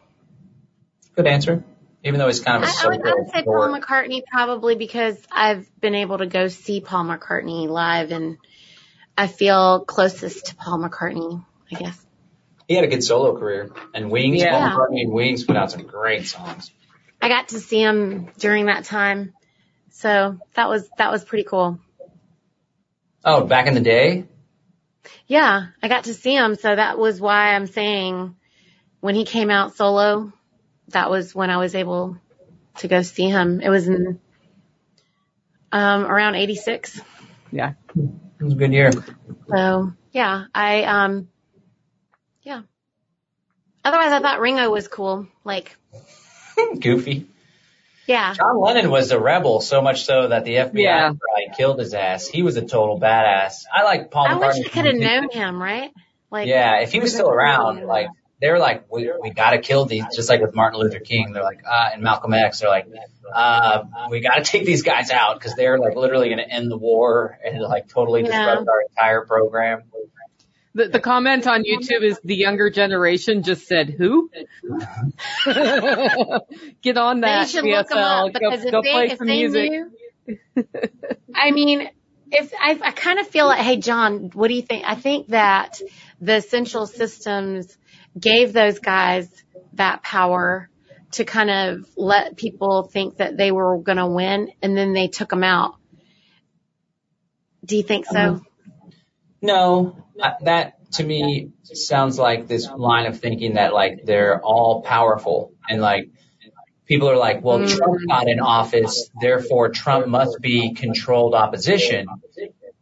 Good answer. Even though he's kind of a I, I, would, I would say social Paul. McCartney probably because I've been able to go see Paul McCartney live and I feel closest to Paul McCartney, I guess. He had a good solo career, and Wings, Yeah. Paul McCartney and Wings put out some great songs. I got to see him during that time. So that was, that was pretty cool. Oh, back in the day, Yeah, I got to see him. So that was why I'm saying when he came out solo, that was when I was able to go see him. It was in, um, around 86. Yeah. it was a good year. So yeah, I, um, yeah. Otherwise I thought Ringo was cool. Like, <laughs> Goofy. yeah. John Lennon was a rebel, so much so that the FBI Yeah. probably killed his ass. He was a total badass. I like Paul I wish McCartney. I could have known him, right? Like, yeah, if he was still around, like they were like, we we gotta kill these, just like with Martin Luther King. They're like, uh, and Malcolm X. They're like, uh, we gotta <laughs> take these guys out because they're like literally gonna end the war and like totally Yeah. disrupt our entire program. The, the comment on YouTube is the younger generation just said, who? <laughs> Get on They that, should look 'em CSL. up Go, if go they, play if some they music. knew, <laughs> I mean, if I, I kind of feel like, hey, John, what do you think? I think that the central systems gave those guys that power to kind of let people think that they were going to win and then they took them out. Do you think so? No, I- that to me sounds like this line of thinking that like they're all powerful and like people are like, well, mm. Trump got in office, therefore Trump must be controlled opposition.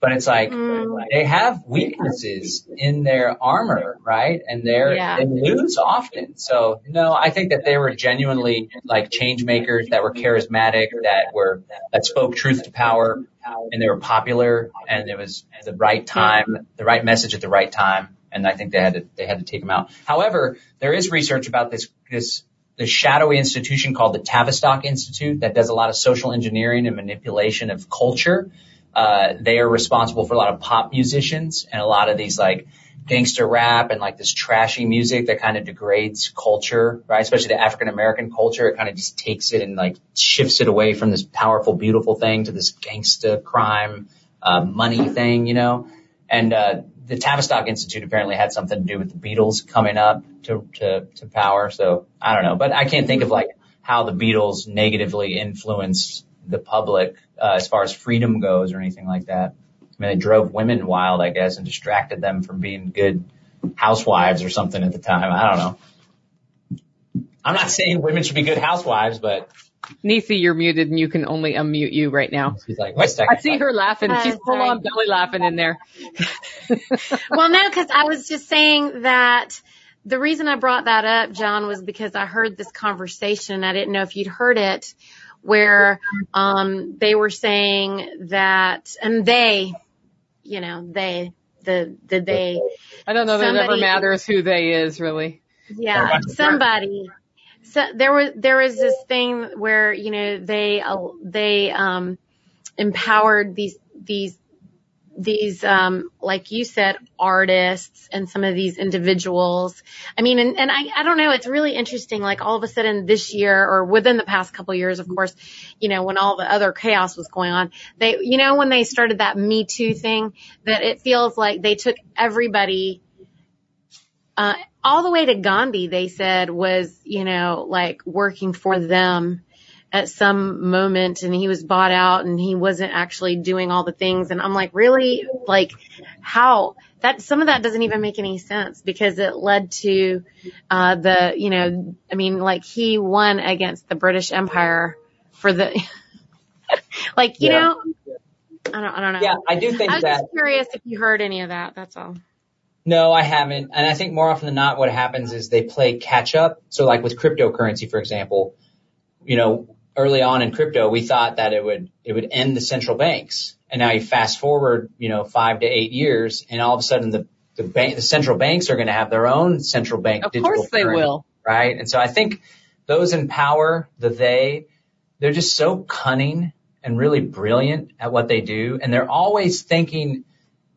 But it's like Mm. they have weaknesses in their armor, right? And they're Yeah. they lose often. So no, I think that they were genuinely like change makers that were charismatic, that were that spoke truth to power, and they were popular, and it was the right time, the right message at the right time. And I think they had to they had to take them out. However, there is research about this this this shadowy institution called the Tavistock Institute that does a lot of social engineering and manipulation of culture. Uh, they are responsible for a lot of pop musicians and a lot of these like gangster rap and like this trashy music that kind of degrades culture, right? Especially the African American culture. It kind of just takes it and like shifts it away from this powerful, beautiful thing to this gangsta crime, uh, money thing, you know? And, uh, the Tavistock Institute apparently had something to do with the Beatles coming up to, to, to power. So I don't know, but I can't think of like how the Beatles negatively influenced the public, as far as freedom goes or anything like that. I mean, it drove women wild, I guess, and distracted them from being good housewives or something at the time. I don't know. I'm not saying women should be good housewives, but Neethi, you're muted and you can only unmute you right now. she's like, wait a second. I see her laughing. Uh, She's full on belly laughing in there. <laughs> well, no, because I was just saying that the reason I brought that up, John, was because I heard this conversation. And I didn't know if you'd heard it, where um, they were saying that, and they, you know, they, the the they, I don't know that it ever Somebody- matters who they is really. yeah, somebody. So there was there was this thing where you know they uh, they um empowered these these these um like you said artists and some of these individuals. I mean and, and i i don't know it's really interesting like all of a sudden this year or within the past couple years of course you know when all the other chaos was going on they you know when they started that me too thing that it feels like they took everybody uh all the way to gandhi they said was you know like working for them at some moment and he was bought out and he wasn't actually doing all the things and I'm like really like how that some of that doesn't even make any sense because it led to uh the you know I mean like he won against the British Empire for the <laughs> like you Yeah. know I don't I don't know Yeah, I do think that I was that. just curious if you heard any of that that's all No, I haven't. And I think more often than not, what happens is they play catch up. So like with cryptocurrency, for example, you know, early on in crypto, we thought that it would, it would end the central banks. And now you fast forward, you know, five to eight years and all of a sudden the, the bank, the central banks are going to have their own central bank. Of digital course they currency, will. Right. And so I think those in power, the they, they're just so cunning and really brilliant at what they do. And they're always thinking,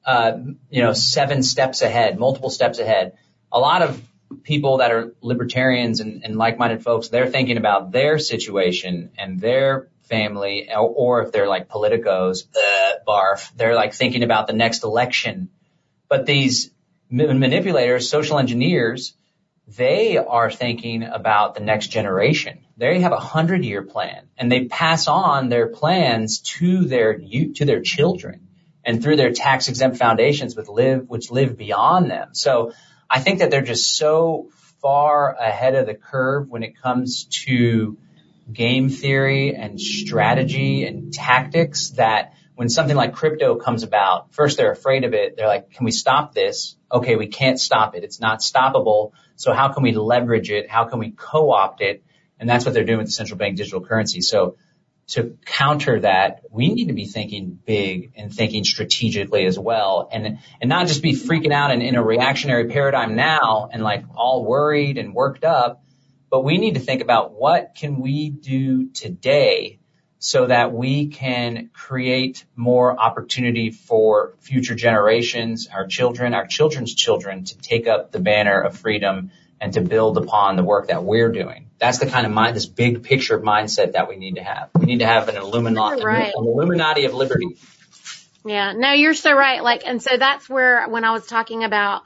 uh, you know, seven steps ahead, multiple steps ahead. A lot of people that are libertarians and, and like-minded folks, they're thinking about their situation and their family, or, or if they're like politicos, uh, barf, they're like thinking about the next election. But these manipulators, social engineers, they are thinking about the next generation. They have a hundred year plan and they pass on their plans to their to their children and through their tax exempt foundations which live which live beyond them. So I think that they're just so far ahead of the curve when it comes to game theory and strategy and tactics that when something like crypto comes about, first they're afraid of it. They're like, can we stop this? Okay, we can't stop it. It's not stoppable. So how can we leverage it? How can we co-opt it? And that's what they're doing with the central bank digital currency. So to counter that, we need to be thinking big and thinking strategically as well. And, and not just be freaking out and in a reactionary paradigm now and like all worried and worked up, but we need to think about what can we do today so that we can create more opportunity for future generations, our children, our children's children to take up the banner of freedom and to build upon the work that we're doing. That's the kind of mind, this big picture mindset that we need to have. We need to have an Illuminati, right. an Illuminati of liberty. Yeah, no, you're so right. Like, and so that's where when I was talking about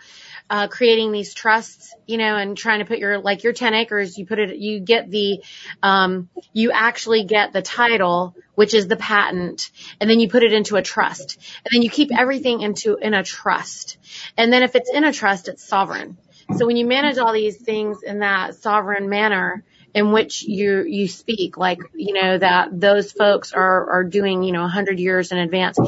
uh, creating these trusts, you know, and trying to put your, like your 10 acres, you put it, you get the, um, you actually get the title, which is the patent, and then you put it into a trust. And then you keep everything into, in a trust. And then if it's in a trust, it's sovereign. So when you manage all these things in that sovereign manner, in which you you speak like you know that those folks are are doing you know a 100 years in advance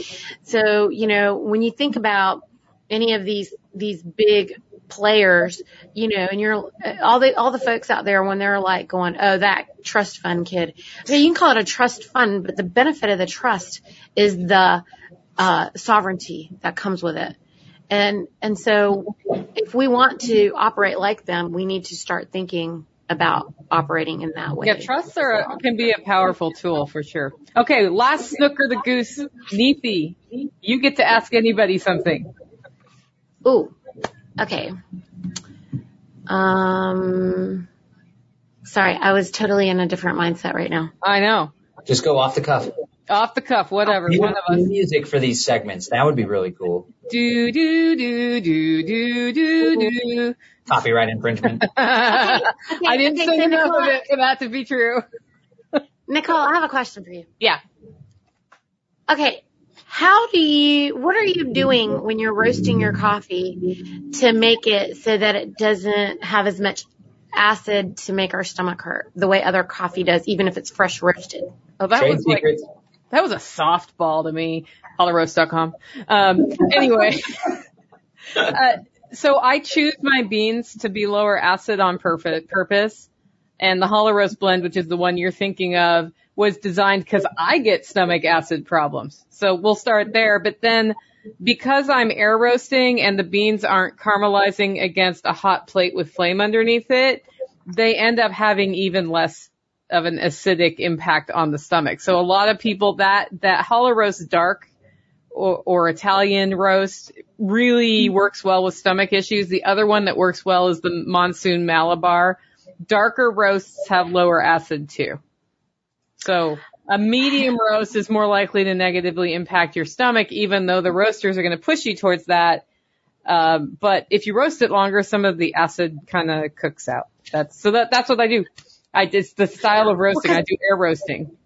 so you know when you think about any of these these big players, you know, and you're all the all the folks out there when they're like going, oh, that trust fund kid. Okay, you can call it a trust fund, but the benefit of the trust is the uh, sovereignty that comes with it. And and so, if we want to operate like them, we need to start thinking about operating in that way. Yeah, trusts are can be a powerful tool for sure. Okay, last snooker the goose, Neethi. You get to ask anybody something. Ooh, okay. Um, sorry, I was totally in a different mindset right now. I know. Just go off the cuff. Off the cuff, whatever. One of us. Music for these segments. That would be really cool. Do do do do do do do. Copyright infringement. okay, <laughs> okay, I didn't okay, sing so enough Nicole, of it for that to be true. <laughs> Nicole, I have a question for you. Yeah. Okay, how do you, what are you doing when you're roasting your coffee to make it so that it doesn't have as much acid to make our stomach hurt the way other coffee does, even if it's fresh roasted? Oh, that Trade was secrets. like, that was a softball to me. HolloRoast.com. Um, anyway, <laughs> uh, so I choose my beans to be lower acid on purpose. And the Hollow Roast blend, which is the one you're thinking of, was designed because I get stomach acid problems. So we'll start there. But then because I'm air roasting and the beans aren't caramelizing against a hot plate with flame underneath it, they end up having even less of an acidic impact on the stomach. So a lot of people that, that hollow roast dark or, or Italian roast really works well with stomach issues. The other one that works well is the monsoon Malabar. Darker roasts have lower acid too. So a medium roast is more likely to negatively impact your stomach, even though the roasters are going to push you towards that. Um, but if you roast it longer, some of the acid kind of cooks out. That's so that that's what I do. I it's the style of roasting. I do air roasting.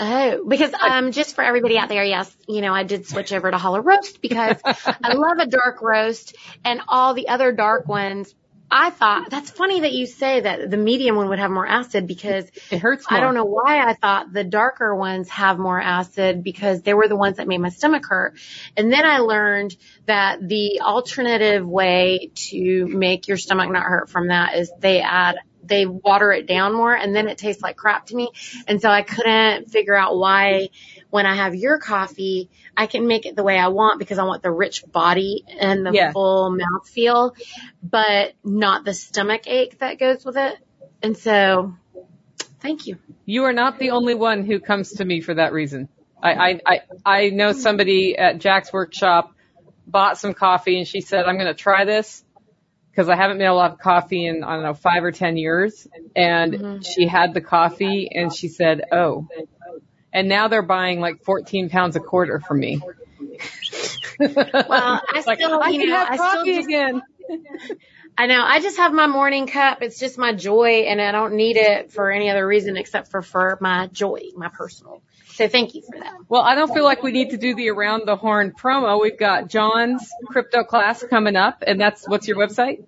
Oh, because um, just for everybody out there, yes, you know, I did switch over to hollow roast because <laughs> I love a dark roast, and all the other dark ones I thought that's funny that you say that the medium one would have more acid because it hurts. More. I don't know why I thought the darker ones have more acid because they were the ones that made my stomach hurt. And then I learned that the alternative way to make your stomach not hurt from that is they add they water it down more and then it tastes like crap to me. And so I couldn't figure out why when I have your coffee, I can make it the way I want because I want the rich body and the yeah. full mouth feel, but not the stomach ache that goes with it. And so thank you. You are not the only one who comes to me for that reason. I, I, I, I know somebody at Jack's workshop bought some coffee and she said, I'm going to try this because I haven't made a lot of coffee in, I don't know, five or 10 years. And mm-hmm. she had the coffee and she said, Oh, and now they're buying like 14 pounds a quarter from me. Well, I <laughs> like, still, I you can know, have I still coffee just, again. I know, I just have my morning cup. It's just my joy and I don't need it for any other reason except for, for my joy, my personal. So thank you for that. Well, I don't feel like we need to do the around the horn promo. We've got John's crypto class coming up, and that's what's your website?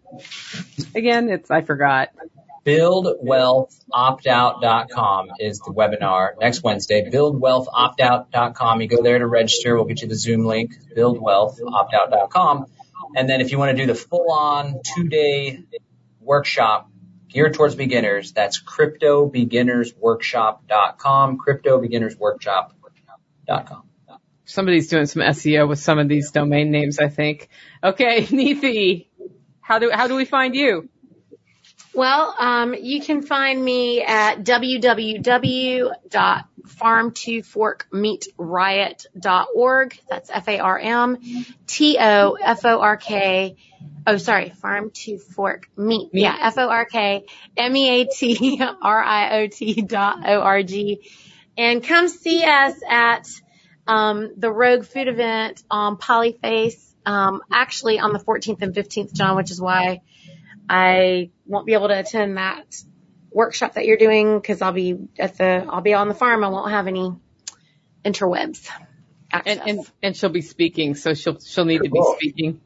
Again, it's I forgot. BuildWealthOptOut.com is the webinar next Wednesday. BuildWealthOptOut.com. You go there to register. We'll get you the Zoom link. BuildWealthOptOut.com. And then if you want to do the full on two day workshop geared towards beginners, that's CryptoBeginnersWorkshop.com. CryptoBeginnersWorkshop.com. Somebody's doing some SEO with some of these domain names, I think. Okay, <laughs> Neethi, how do how do we find you? Well, um, you can find me at www.farm2forkmeatriot.org. That's F-A-R-M T-O-F-O-R-K. Oh, sorry, farm to fork meat. Yeah, F-O-R-K M-E-A-T-R-I-O-T dot O-R-G. And come see us at, um, the Rogue Food event on Polyface, um, actually on the 14th and 15th, John, which is why I won't be able to attend that workshop that you're doing because I'll be at the I'll be on the farm. I won't have any interwebs access. And and, and she'll be speaking, so she'll she'll need to be speaking.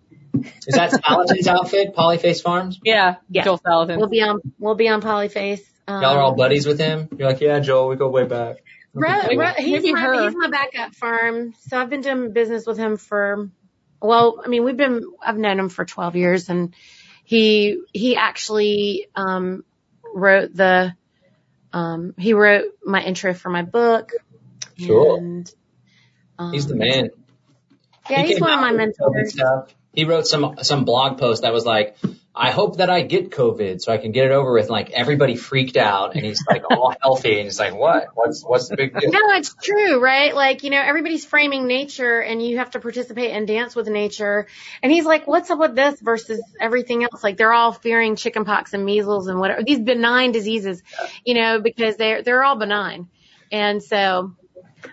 Is that Salatin's outfit, Polyface Farms? Yeah, Yeah. Joel Salatin. we'll be on we'll be on Polyface. Um, Y'all are all buddies with him? You're like, yeah, Joel, we go way back. Ro- Maybe- Ro- he's, maybe my, her. he's my backup farm. So I've been doing business with him for, well, I mean, we've been, I've known him for 12 years and he, he actually, um, wrote the, um, he wrote my intro for my book. Sure. And, um, He's the man. Yeah, He he's one of my mentors. He wrote some some blog post that was like, I hope that I get COVID so I can get it over with. Like everybody freaked out, and he's like all <laughs> healthy, and he's like, what? What's what's the big deal? No, it's true, right? Like, you know, everybody's framing nature and you have to participate and dance with nature. And he's like, what's up with this versus everything else? Like they're all fearing chickenpox and measles and whatever, these benign diseases, you know, because they're, they're all benign. And so,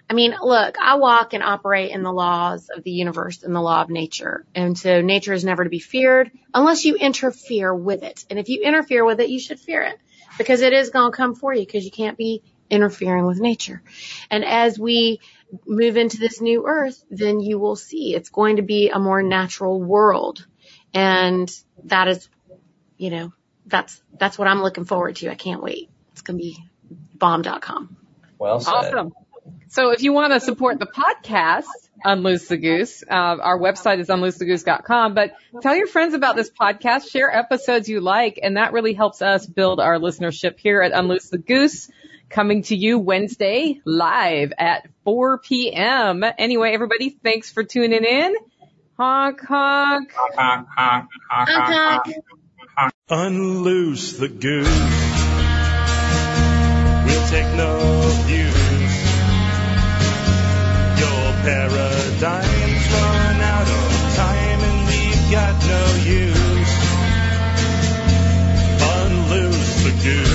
I mean, look, I walk and operate in the laws of the universe and the law of nature. And so nature is never to be feared unless you interfere with it. And if you interfere with it, you should fear it because it is going to come for you because you can't be interfering with nature. And as we move into this new earth, then you will see it's going to be a more natural world. And that is, you know, that's, that's what I'm looking forward to. I can't wait. It's going to be bomb.com. Well said. Awesome. So if you want to support the podcast, Unloose the Goose, uh, our website is unloosethegoose.com, but tell your friends about this podcast, share episodes you like, and that really helps us build our listenership here at Unloose the Goose, coming to you Wednesday live at 4 p.m. Anyway, everybody, thanks for tuning in. Honk, honk. Okay. Unloose the goose. We'll take no views paradigm's run out of time and we've got no use. Unloose the goose.